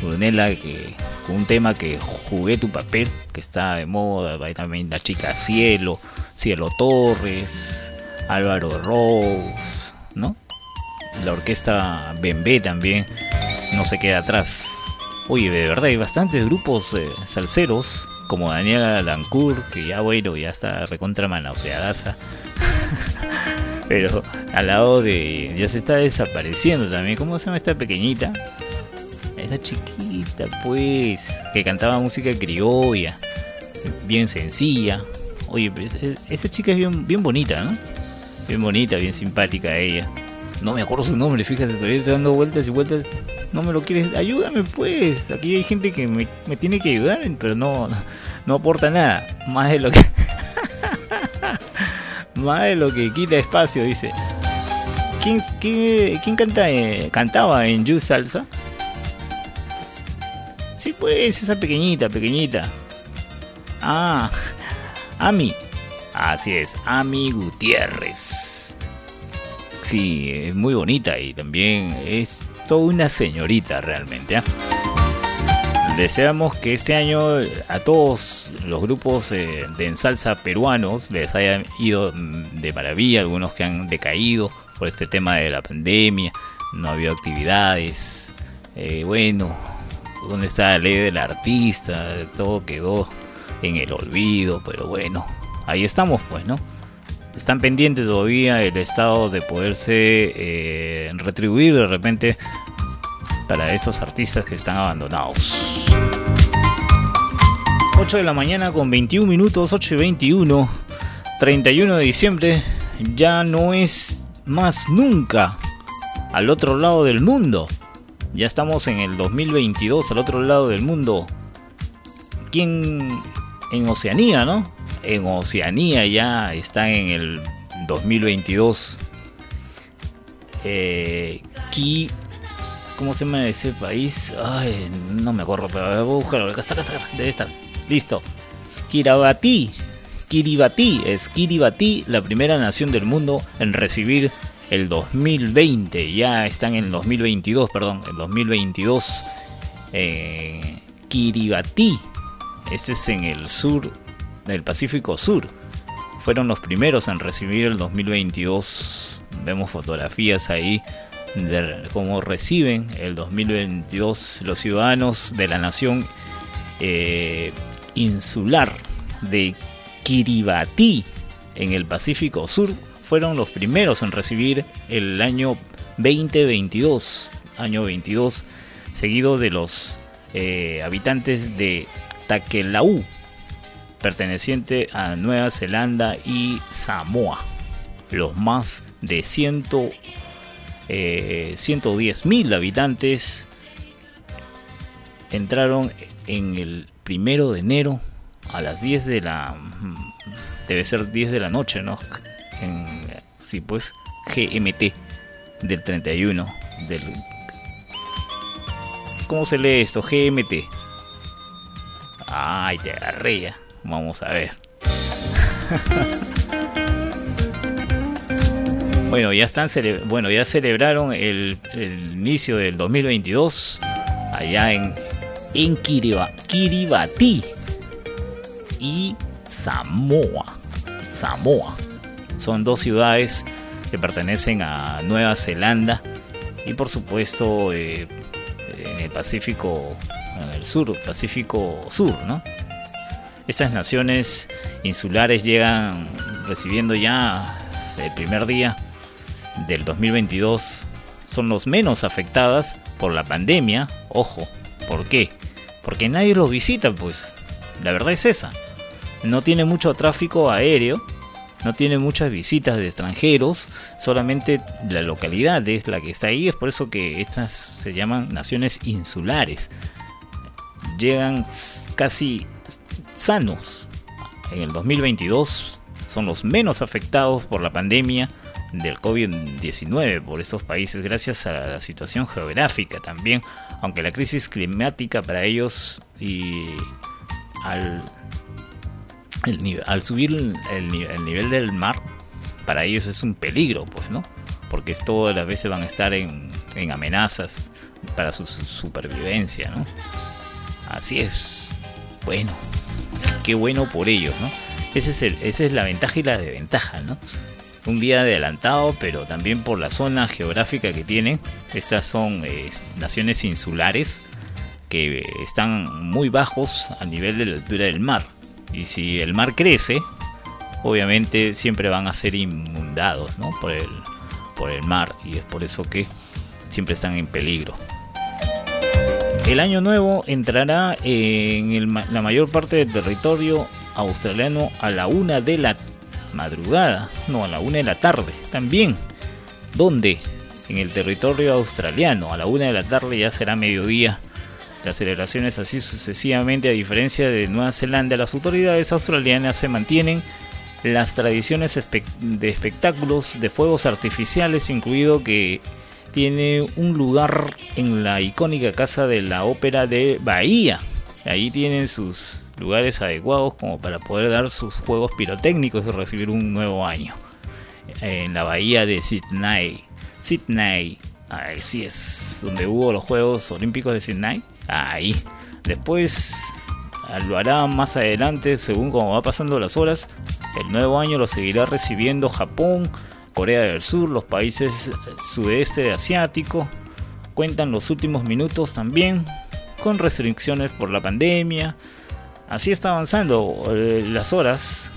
Brunella que con un tema que jugué tu papel, que está de moda, también la chica Cielo, Cielo Torres, Álvaro Rose, ¿no? La orquesta Bembé también no se queda atrás. Oye, de verdad hay bastantes grupos eh, salseros, como Daniela Lancourt, que ya bueno, ya está recontra manoseadaza. Pero al lado de. Ya se está desapareciendo también. ¿Cómo se llama esta pequeñita? Esa chiquita, pues. Que cantaba música criolla. Bien sencilla. Oye, e- esa chica es bien, bien bonita, ¿no? Bien bonita, bien simpática ella. No me acuerdo su nombre, fíjate, todavía estoy dando vueltas y vueltas. No me lo quieres. Ayúdame, pues. Aquí hay gente que me, me tiene que ayudar, pero no, no aporta nada. Más de lo que. Más lo que quita espacio, dice. ¿Quién, quién, quién canta, eh, cantaba en You Salsa? Sí, pues, esa pequeñita, pequeñita. Ah, Ami. Así es, Ami Gutiérrez. Sí, es muy bonita y también es toda una señorita realmente. ¿ah? Deseamos que este año a todos los grupos eh, de en salsa peruanos les hayan ido mm, de maravilla, algunos que han decaído por este tema de la pandemia, no ha habido actividades. Eh, bueno, ¿dónde está la ley del artista? Todo quedó en el olvido, pero bueno, ahí estamos pues, ¿no? están pendientes todavía el estado de poderse eh, retribuir de repente para esos artistas que están abandonados. 8 de la mañana con 21 minutos, 8 y 21, 31 de diciembre, ya no es más nunca al otro lado del mundo. Ya estamos en el 2022 al otro lado del mundo. ¿Quién en Oceanía, no? En Oceanía ya está en el 2022. Eh, ¿Cómo se llama ese país? Ay, no me acuerdo, pero voy a buscarlo. Debe estar. Listo. Kiribati. Kiribati es Kiribati, la primera nación del mundo en recibir el 2020. Ya están en el 2022, perdón, el 2022. Eh, Kiribati. Este es en el sur del Pacífico Sur. Fueron los primeros en recibir el 2022. Vemos fotografías ahí de cómo reciben el 2022 los ciudadanos de la nación eh, insular de Kiribati en el Pacífico Sur fueron los primeros en recibir el año 2022, año 22, seguido de los eh, habitantes de Takelau, perteneciente a Nueva Zelanda y Samoa, los más de 100, eh, 110 mil habitantes entraron en el primero de enero a las 10 de la debe ser 10 de la noche no en sí pues GMT del 31 del ¿Cómo se lee esto? GMT. Ay, te agarré. Vamos a ver. Bueno, ya están cele- bueno, ya celebraron el, inicio del 2022 allá en, en Kiriba- Kiribati y Samoa. Samoa. Son dos ciudades que pertenecen a Nueva Zelanda y por supuesto eh, en el Pacífico, en el sur, Pacífico Sur, ¿no? Estas naciones insulares llegan recibiendo ya el primer día del 2022 son los menos afectadas por la pandemia. Ojo, ¿por qué? Porque nadie los visita, pues. La verdad es esa. No tiene mucho tráfico aéreo, no tiene muchas visitas de extranjeros, solamente la localidad es la que está ahí, es por eso que estas se llaman naciones insulares. Llegan casi sanos. En el 2022 son los menos afectados por la pandemia del COVID-19 por estos países gracias a la situación geográfica también, aunque la crisis climática para ellos y al, el al subir el, el ni- el nivel del mar, para ellos es un peligro, pues, ¿no? Porque todas las veces van a estar en, en amenazas para su, su supervivencia, ¿no? Así es. Bueno, qué bueno por ellos, ¿no? Ese es esa es la ventaja y la desventaja, ¿no? Un día adelantado, pero también por la zona geográfica que tienen. Estas son eh, naciones insulares que están muy bajos a nivel de la altura del mar. Y si el mar crece, obviamente siempre van a ser inundados por, el, mar. Y es por eso que siempre están en peligro. El año nuevo entrará en el ma- la mayor parte del territorio australiano a la una de la madrugada, no, a la una de la tarde también. ¿Dónde? En el territorio australiano, a la una de la tarde ya será mediodía. Las celebraciones así sucesivamente, a diferencia de Nueva Zelanda, las autoridades australianas se mantienen las tradiciones de espectáculos de fuegos artificiales, incluido que tiene un lugar en la icónica casa de la ópera de Bahía. Ahí tienen sus lugares adecuados como para poder dar sus juegos pirotécnicos y recibir un nuevo año. En la bahía de Sydney. Sydney, así es, donde hubo los Juegos Olímpicos de Sydney. Ahí. Después ah, lo hará más adelante según como va pasando las horas. El nuevo año lo seguirá recibiendo Japón, Corea del Sur, los países sudeste asiático. Cuentan los últimos minutos también con restricciones por la pandemia. Así está avanzando eh, las horas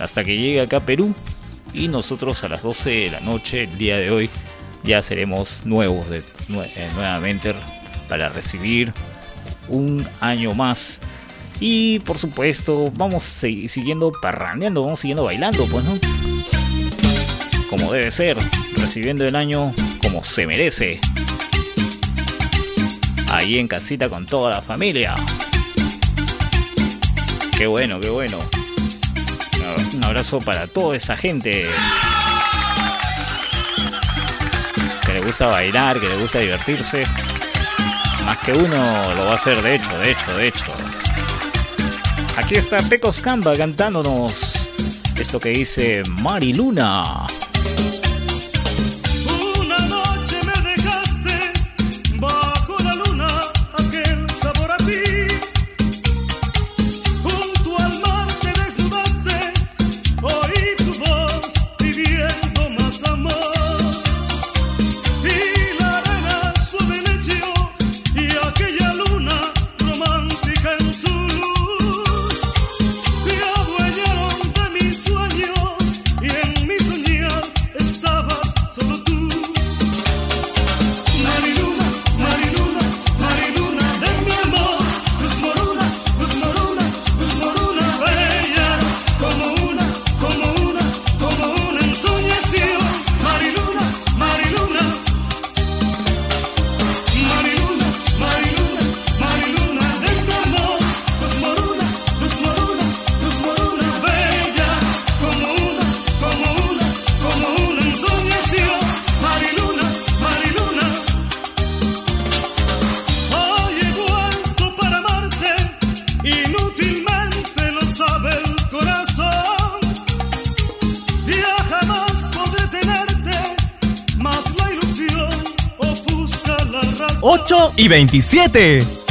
hasta que llegue acá Perú y nosotros a las 12 de la noche el día de hoy ya seremos nuevos de, eh, nuevamente para recibir un año más. Y por supuesto, vamos siguiendo parrandeando, vamos siguiendo bailando, pues, ¿no? Como debe ser, recibiendo el año como se merece. Ahí en casita con toda la familia. Qué bueno, qué bueno. Un abrazo para toda esa gente que le gusta bailar, que le gusta divertirse. Más que uno lo va a hacer, de hecho, de hecho, de hecho. Aquí está Pecos Camba cantándonos esto que dice Mari Luna. y 27.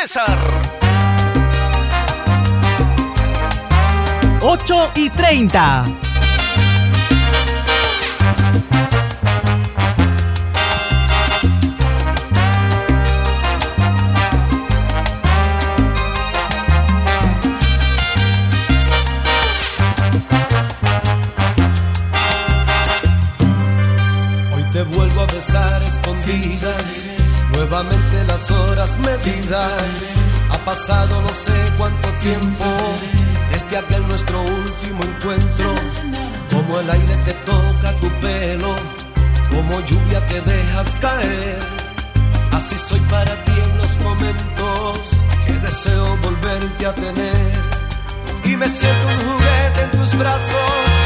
César. 8 y 30. Hoy te vuelvo a besar escondidas, nuevamente las horas medidas. Ha pasado no sé cuánto tiempo desde aquel nuestro último encuentro. Como el aire que toca tu pelo, como lluvia que dejas caer. Así soy para ti en los momentos que deseo volverte a tener. Y me siento un juguete en tus brazos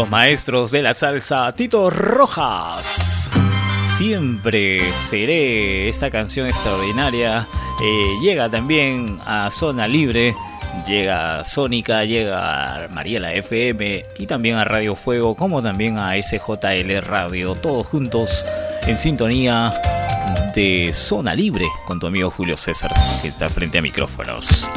los maestros de la salsa, Tito Rojas. Siempre seré esta canción extraordinaria. Eh, llega también a Zona Libre, llega Sónica, llega a Mariela FM y también a Radio Fuego, como también a SJL Radio, todos juntos en sintonía de Zona Libre con tu amigo Julio César, que está frente a micrófonos.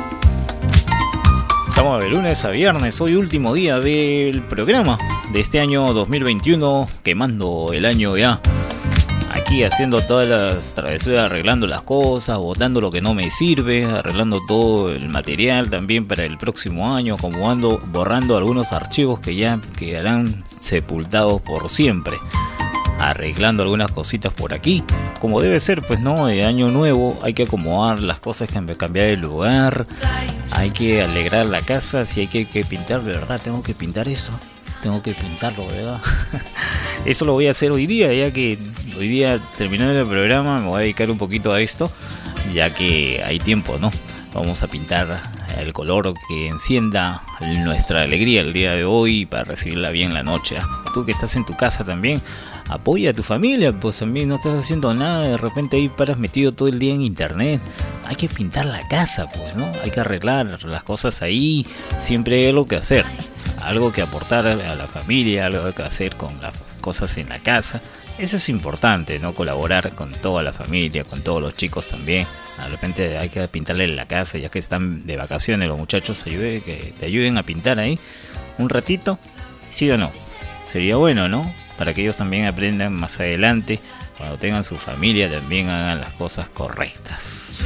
Estamos de lunes a viernes, hoy último día del programa de este año 2021, quemando el año ya. Aquí haciendo todas las travesuras, arreglando las cosas, botando lo que no me sirve, arreglando todo el material también para el próximo año, acomodando, borrando algunos archivos que ya quedarán sepultados por siempre. Arreglando algunas cositas por aquí. Como debe ser, pues no, de año nuevo hay que acomodar las cosas, cambiar el lugar, hay que alegrar la casa, si hay que, que pintar, de verdad, tengo que pintar esto, tengo que pintarlo, ¿verdad? Eso lo voy a hacer hoy día, ya que hoy día terminando el programa me voy a dedicar un poquito a esto, ya que hay tiempo, ¿no? Vamos a pintar el color que encienda nuestra alegría el día de hoy para recibirla bien la noche. Tú que estás en tu casa también, apoya a tu familia, pues a mí no estás haciendo nada, de repente ahí paras metido todo el día en internet. Hay que pintar la casa, pues, ¿no? Hay que arreglar las cosas ahí, siempre hay algo que hacer, algo que aportar a la familia, algo que hacer con las cosas en la casa. Eso es importante, ¿no? Colaborar con toda la familia, con todos los chicos también. De repente hay que pintarle la casa, ya que están de vacaciones los muchachos, ayude, que te ayuden a pintar ahí un ratito, ¿sí o no? Sería bueno, ¿no? Para que ellos también aprendan más adelante, cuando tengan su familia, también hagan las cosas correctas.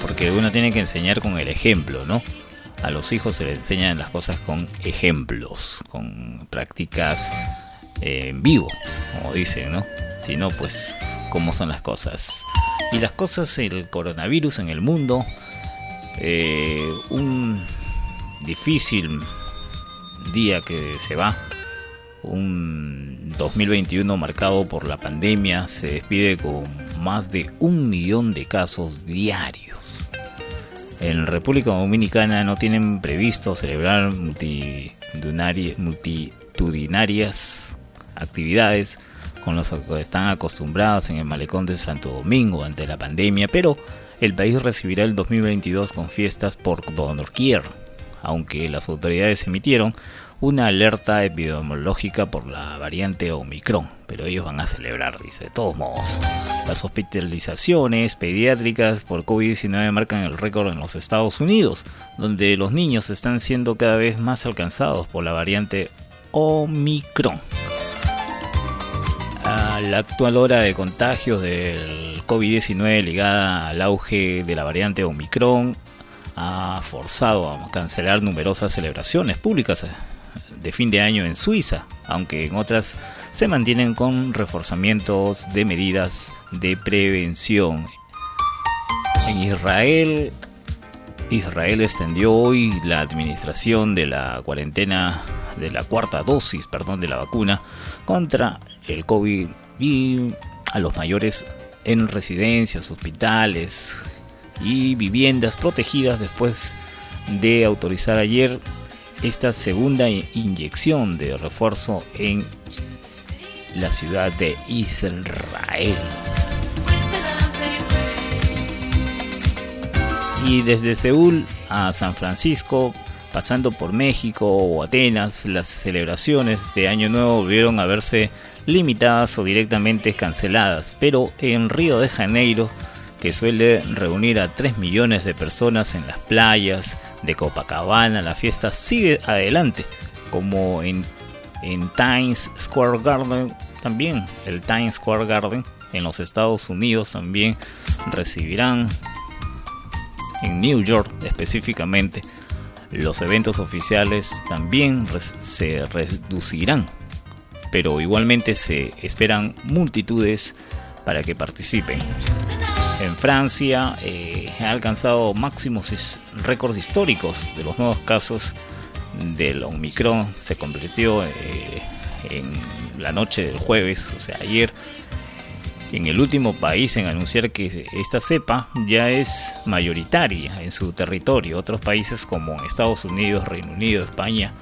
Porque uno tiene que enseñar con el ejemplo, ¿no? A los hijos se les enseñan las cosas con ejemplos, con prácticas eh, en vivo, como dicen, ¿no? Si no, pues, ¿cómo son las cosas? Y las cosas, el coronavirus en el mundo, eh, un difícil día que se va, un 2021 marcado por la pandemia, se despide con más de un millón de casos diarios. En República Dominicana no tienen previsto celebrar multitudinarias actividades con los que están acostumbrados en el malecón de Santo Domingo ante la pandemia, pero el país recibirá el 2022 con fiestas por doquier, aunque las autoridades emitieron una alerta epidemiológica por la variante Omicron, pero ellos van a celebrar, dice, de todos modos. Las hospitalizaciones pediátricas por COVID-19 marcan el récord en los Estados Unidos, donde los niños están siendo cada vez más alcanzados por la variante Omicron. A la actual hora de contagios del COVID-19 ligada al auge de la variante Omicron ha forzado a cancelar numerosas celebraciones públicas de fin de año en Suiza, aunque en otras se mantienen con reforzamientos de medidas de prevención. En Israel, Israel extendió hoy la administración de la cuarentena de la cuarta dosis, perdón, de la vacuna contra el COVID y a los mayores en residencias, hospitales y viviendas protegidas después de autorizar ayer esta segunda inyección de refuerzo en la ciudad de Israel. Y desde Seúl a San Francisco, pasando por México o Atenas, las celebraciones de Año Nuevo volvieron a verse limitadas o directamente canceladas, pero en Río de Janeiro, que suele reunir a 3 millones de personas en las playas de Copacabana, la fiesta sigue adelante, como en, Times Square Garden, también el Times Square Garden en los Estados Unidos también recibirán en New York específicamente los eventos oficiales también se reducirán pero igualmente se esperan multitudes para que participen. En Francia eh, ha alcanzado máximos récords históricos de los nuevos casos del Omicron. Se convirtió eh, en la noche del jueves, o sea, ayer, en el último país en anunciar que esta cepa ya es mayoritaria en su territorio. Otros países como Estados Unidos, Reino Unido, España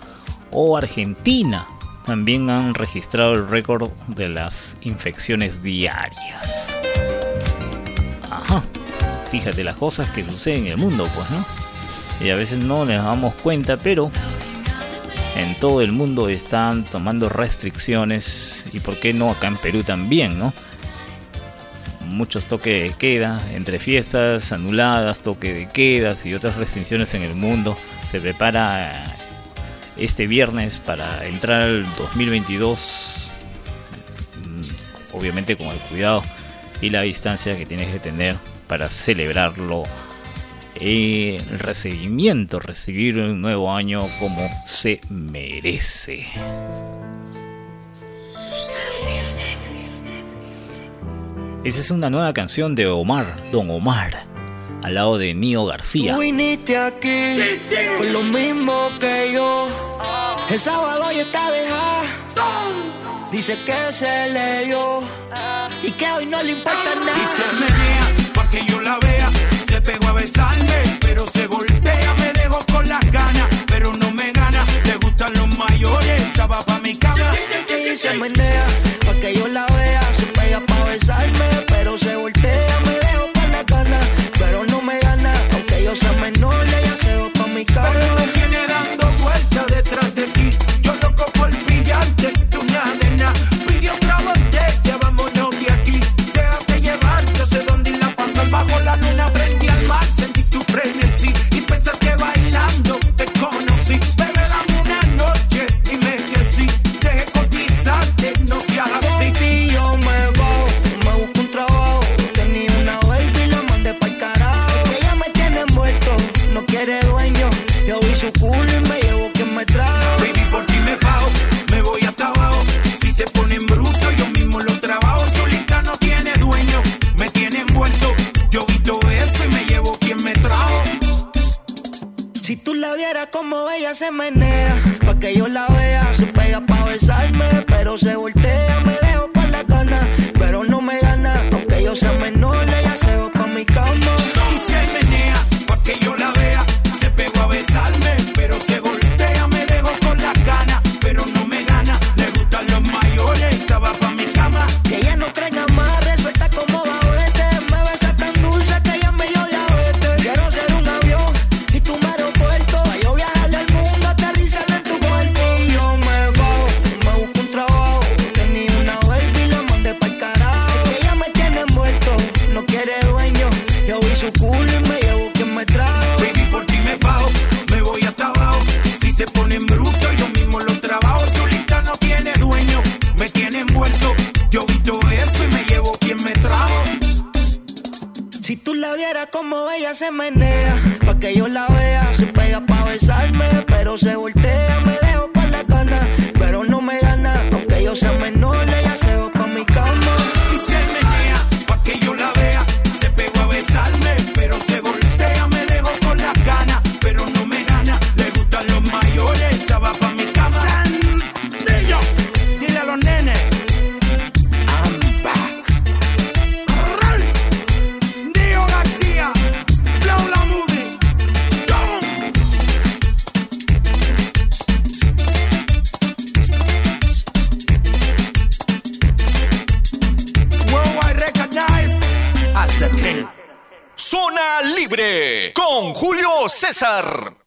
o Argentina también han registrado el récord de las infecciones diarias. Ajá, fíjate las cosas que suceden en el mundo, pues, ¿no? Y a veces no les damos cuenta, pero en todo el mundo están tomando restricciones y por qué no acá en Perú también, ¿no? muchos toques de queda, entre fiestas anuladas, toque de quedas y otras restricciones en el mundo, se prepara este viernes para entrar al 2022, mm, obviamente con el cuidado y la distancia que tienes que tener para celebrarlo. eh, El recibimiento, recibir un nuevo año como se merece. Esa es una nueva canción de Omar, Don Omar, al lado de Nio García. Tú viniste aquí por lo mismo que yo. El sábado ya está dejada. Dice que se le dio y que hoy no le importa nada. Pero se voltea. Me dejó con las ganas, pero no me gana. Le gustan los mayores, esa va pa' mi cama. Y se menea pa' que yo la vea. Se pega pa' besarme, pero se voltea. Me dejo con la gana, pero no me gana. Aunque yo sea menor, se va pa' mi cama. Su culo y quien me trajo. Baby, por ti me bajo, me voy hasta abajo. Si se ponen bruto, yo mismo lo trabajo. Chulita no tiene dueño, me tiene envuelto. Yo vi todo eso y me llevo quien me trajo. Si tú la vieras como ella se menea, pa' que yo la vea, se pega pa' besarme, pero se voltea, me dejo con la gana, pero no me gana, aunque yo sea menor, ella se va Julio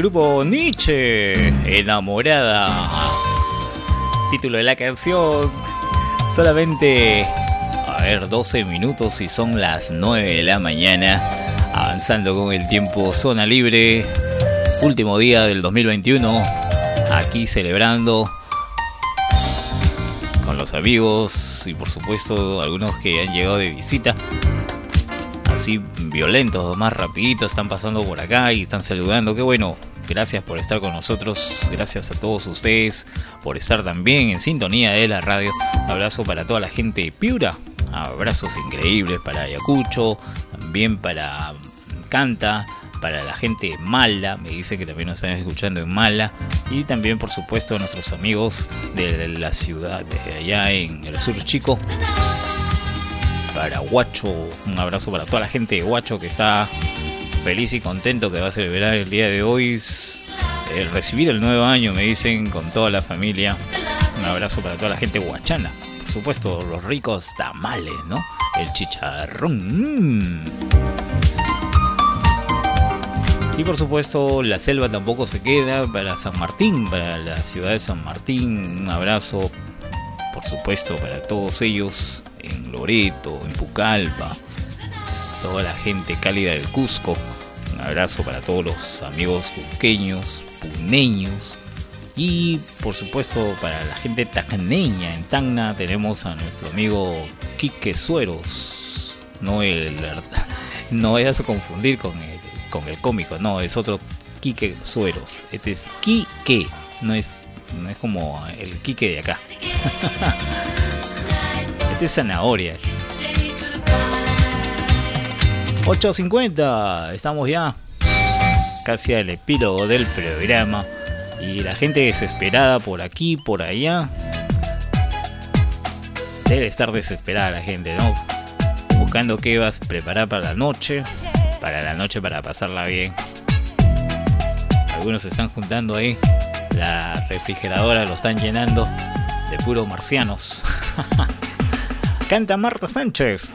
grupo Nietzsche, enamorada. Título de la canción. Solamente, a ver, 12 minutos y son las 9 de la mañana. Avanzando con el tiempo, zona libre. Último día del 2021. Aquí celebrando con los amigos y por supuesto algunos que han llegado de visita así violentos, más rapidito, están pasando por acá y están saludando. Qué bueno, gracias por estar con nosotros, gracias a todos ustedes por estar también en sintonía de la radio. Un abrazo para toda la gente de Piura, abrazos increíbles para Ayacucho, también para Canta, para la gente de Mala, me dicen que también nos están escuchando en Mala, y también por supuesto a nuestros amigos de la ciudad, de allá en el sur chico para Huacho. Un abrazo para toda la gente de Huacho que está feliz y contento que va a celebrar el día de hoy. eh, recibir el nuevo año, me dicen, con toda la familia. Un abrazo para toda la gente huachana. Por supuesto, los ricos tamales, ¿no? El chicharrón. Y por supuesto, la selva tampoco se queda. Para San Martín, para la ciudad de San Martín, un abrazo por supuesto para todos ellos en Loreto, en Pucallpa, toda la gente cálida del Cusco. Un abrazo para todos los amigos cusqueños, puneños y por supuesto para la gente tacneña. En Tacna tenemos a nuestro amigo Quique Sueros. No el no vayas a confundir con el, con el cómico, no, es otro Quique Sueros. Este es Quique, no es, no es como el Quique de acá. Este es zanahoria. 8.50, estamos ya casi al epílogo del programa. Y la gente desesperada por aquí, por allá. Debe estar desesperada la gente, ¿no? Buscando qué vas a preparar para la noche. Para la noche, para pasarla bien. Algunos se están juntando ahí. La refrigeradora lo están llenando. de puro marcianos. Canta Marta Sánchez.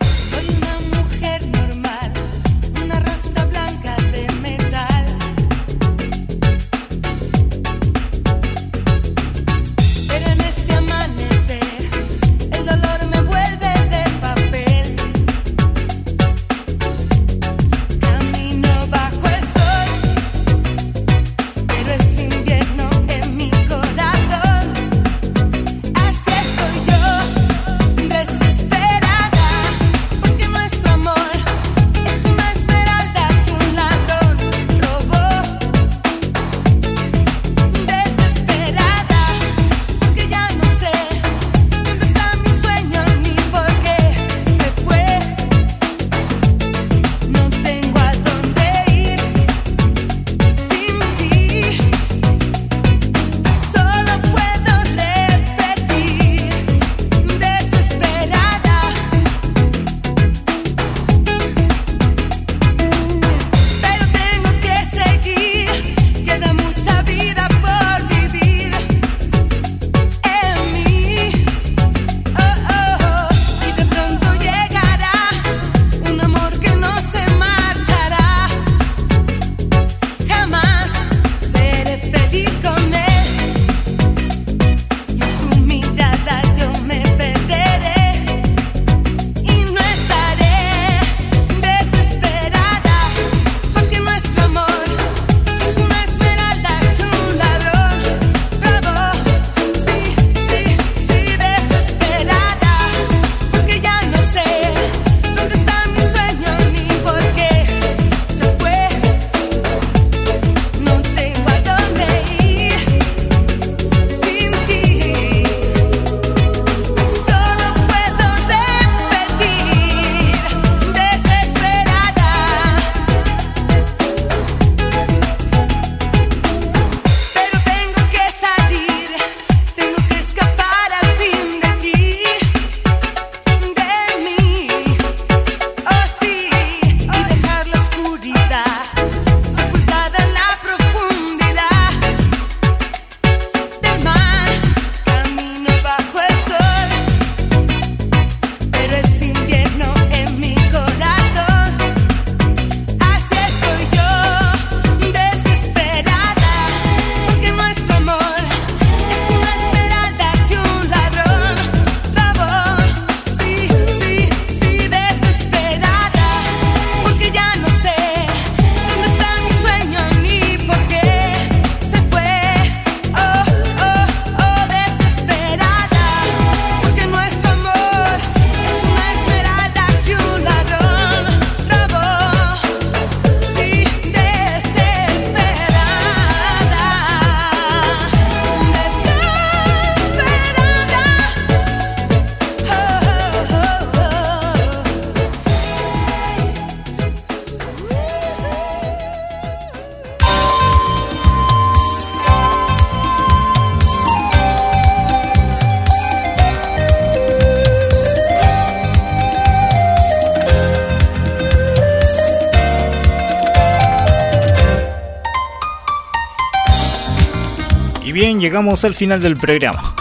Llegamos al final del programa.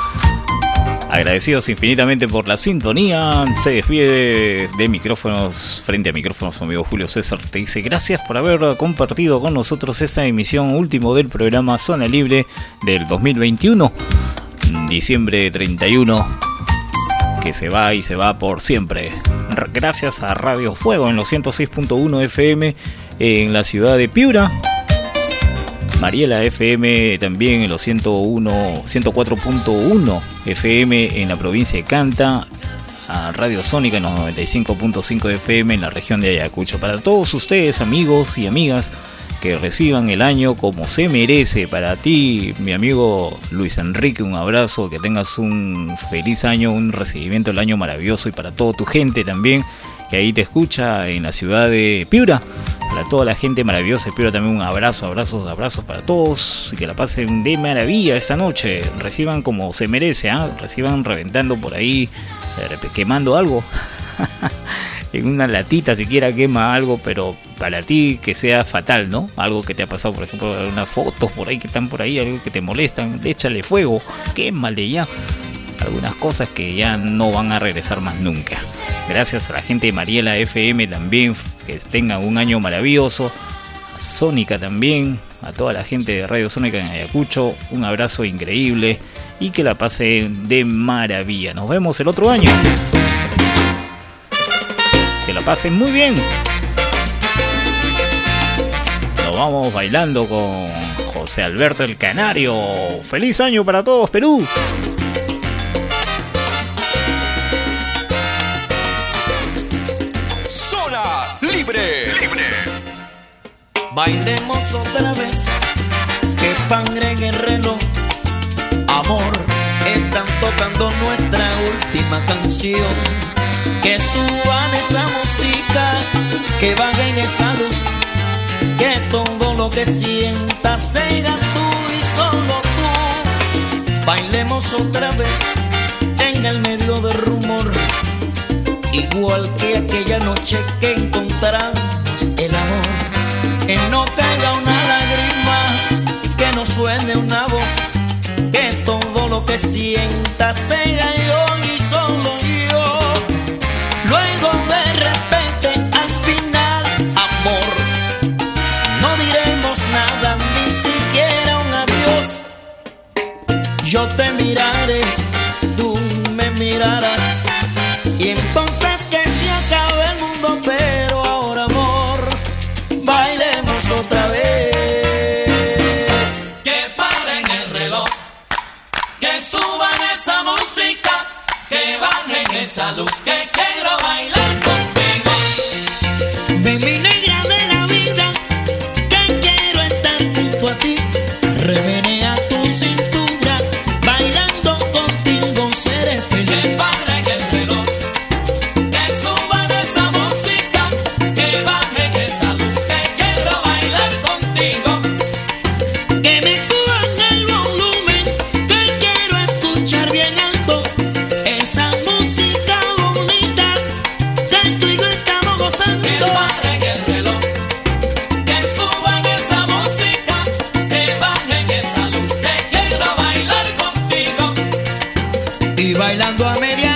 Agradecidos infinitamente por la sintonía. Se despide de micrófonos, frente a micrófonos, amigo Julio César. Te dice gracias por haber compartido con nosotros esta emisión último del programa Zona Libre del 2021, diciembre 31, que se va y se va por siempre. Gracias a Radio Fuego en los 106.1 FM en la ciudad de Piura. Mariela FM también en los 101, 104.1 FM en la provincia de Canta, a Radio Sónica en los 95.5 FM en la región de Ayacucho. Para todos ustedes, amigos y amigas, que reciban el año como se merece. Para ti, mi amigo Luis Enrique, un abrazo, que tengas un feliz año, un recibimiento del año maravilloso y para toda tu gente también que ahí te escucha en la ciudad de Piura. Para toda la gente maravillosa de Piura también un abrazo, abrazos, abrazos para todos y que la pasen de maravilla esta noche. Reciban como se merece, ¿ah? reciban reventando por ahí, eh, quemando algo. en una latita siquiera quema algo, pero para ti que sea fatal, ¿no? Algo que te ha pasado, por ejemplo, unas fotos por ahí que están por ahí, algo que te molestan, échale fuego, quémale ya. Algunas cosas que ya no van a regresar más nunca. Gracias a la gente de Mariela FM también, que tengan un año maravilloso. A Sónica también, a toda la gente de Radio Sónica en Ayacucho, un abrazo increíble y que la pasen de maravilla. Nos vemos el otro año. Que la pasen muy bien. Nos vamos bailando con José Alberto el Canario. ¡Feliz año para todos, Perú! Bailemos otra vez, que pangre en el reloj. Amor, están tocando nuestra última canción. Que suban esa música, que bajen esa luz. Que todo lo que sientas sea tú y solo tú. Bailemos otra vez en el medio del rumor. Igual que aquella noche que encontramos. Que no caiga una lágrima, que no suene una voz. Que todo lo que sientas sea yo y solo yo. Luego de repente, al final, amor, no diremos nada, ni siquiera un adiós. Yo te miraré, tú me mirarás, esa luz, que quiero bailar bailando a media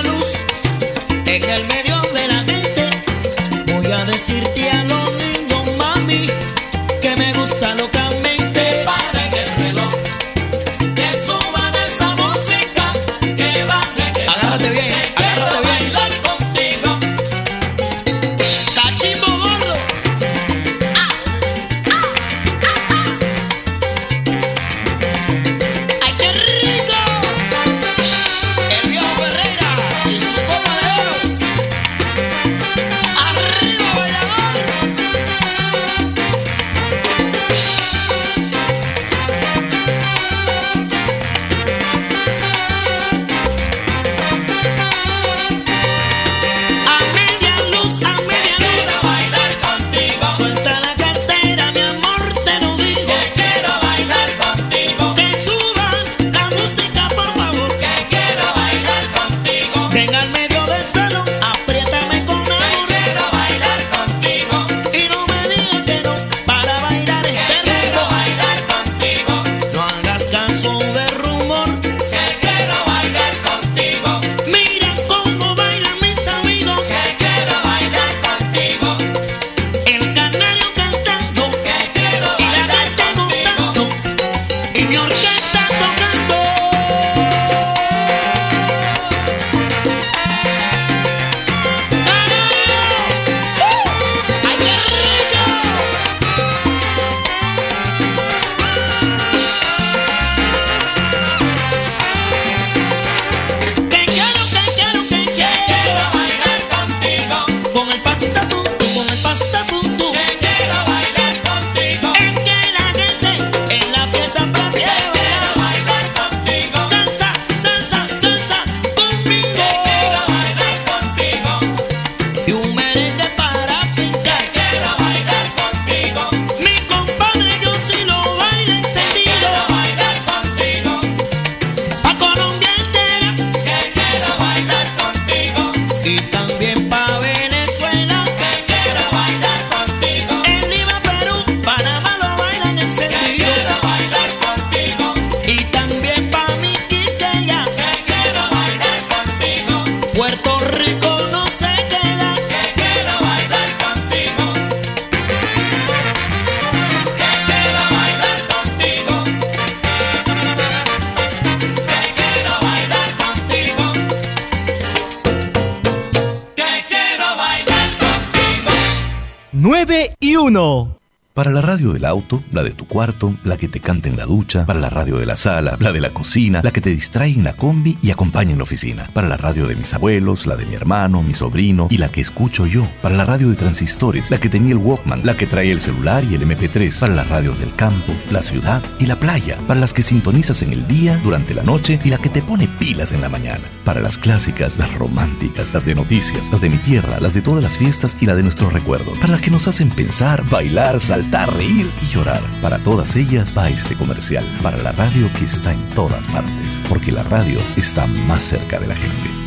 cuarto, la que te canta en la ducha, para la radio de la sala, la de la cocina, la que te distrae en la combi y acompaña en la oficina, para la radio de mis abuelos, la de mi hermano, mi sobrino y la que escucho yo, para la radio de transistores, la que tenía el Walkman, la que trae el celular y el MP3, para las radios del campo, la ciudad y la playa, para las que sintonizas en el día, durante la noche y la que te pone pilas en la mañana, para las clásicas, las románticas, las de noticias, las de mi tierra, las de todas las fiestas y la de nuestros recuerdos, para las que nos hacen pensar, bailar, saltar, reír y llorar. Para todas ellas va este comercial, para la radio que está en todas partes, porque la radio está más cerca de la gente.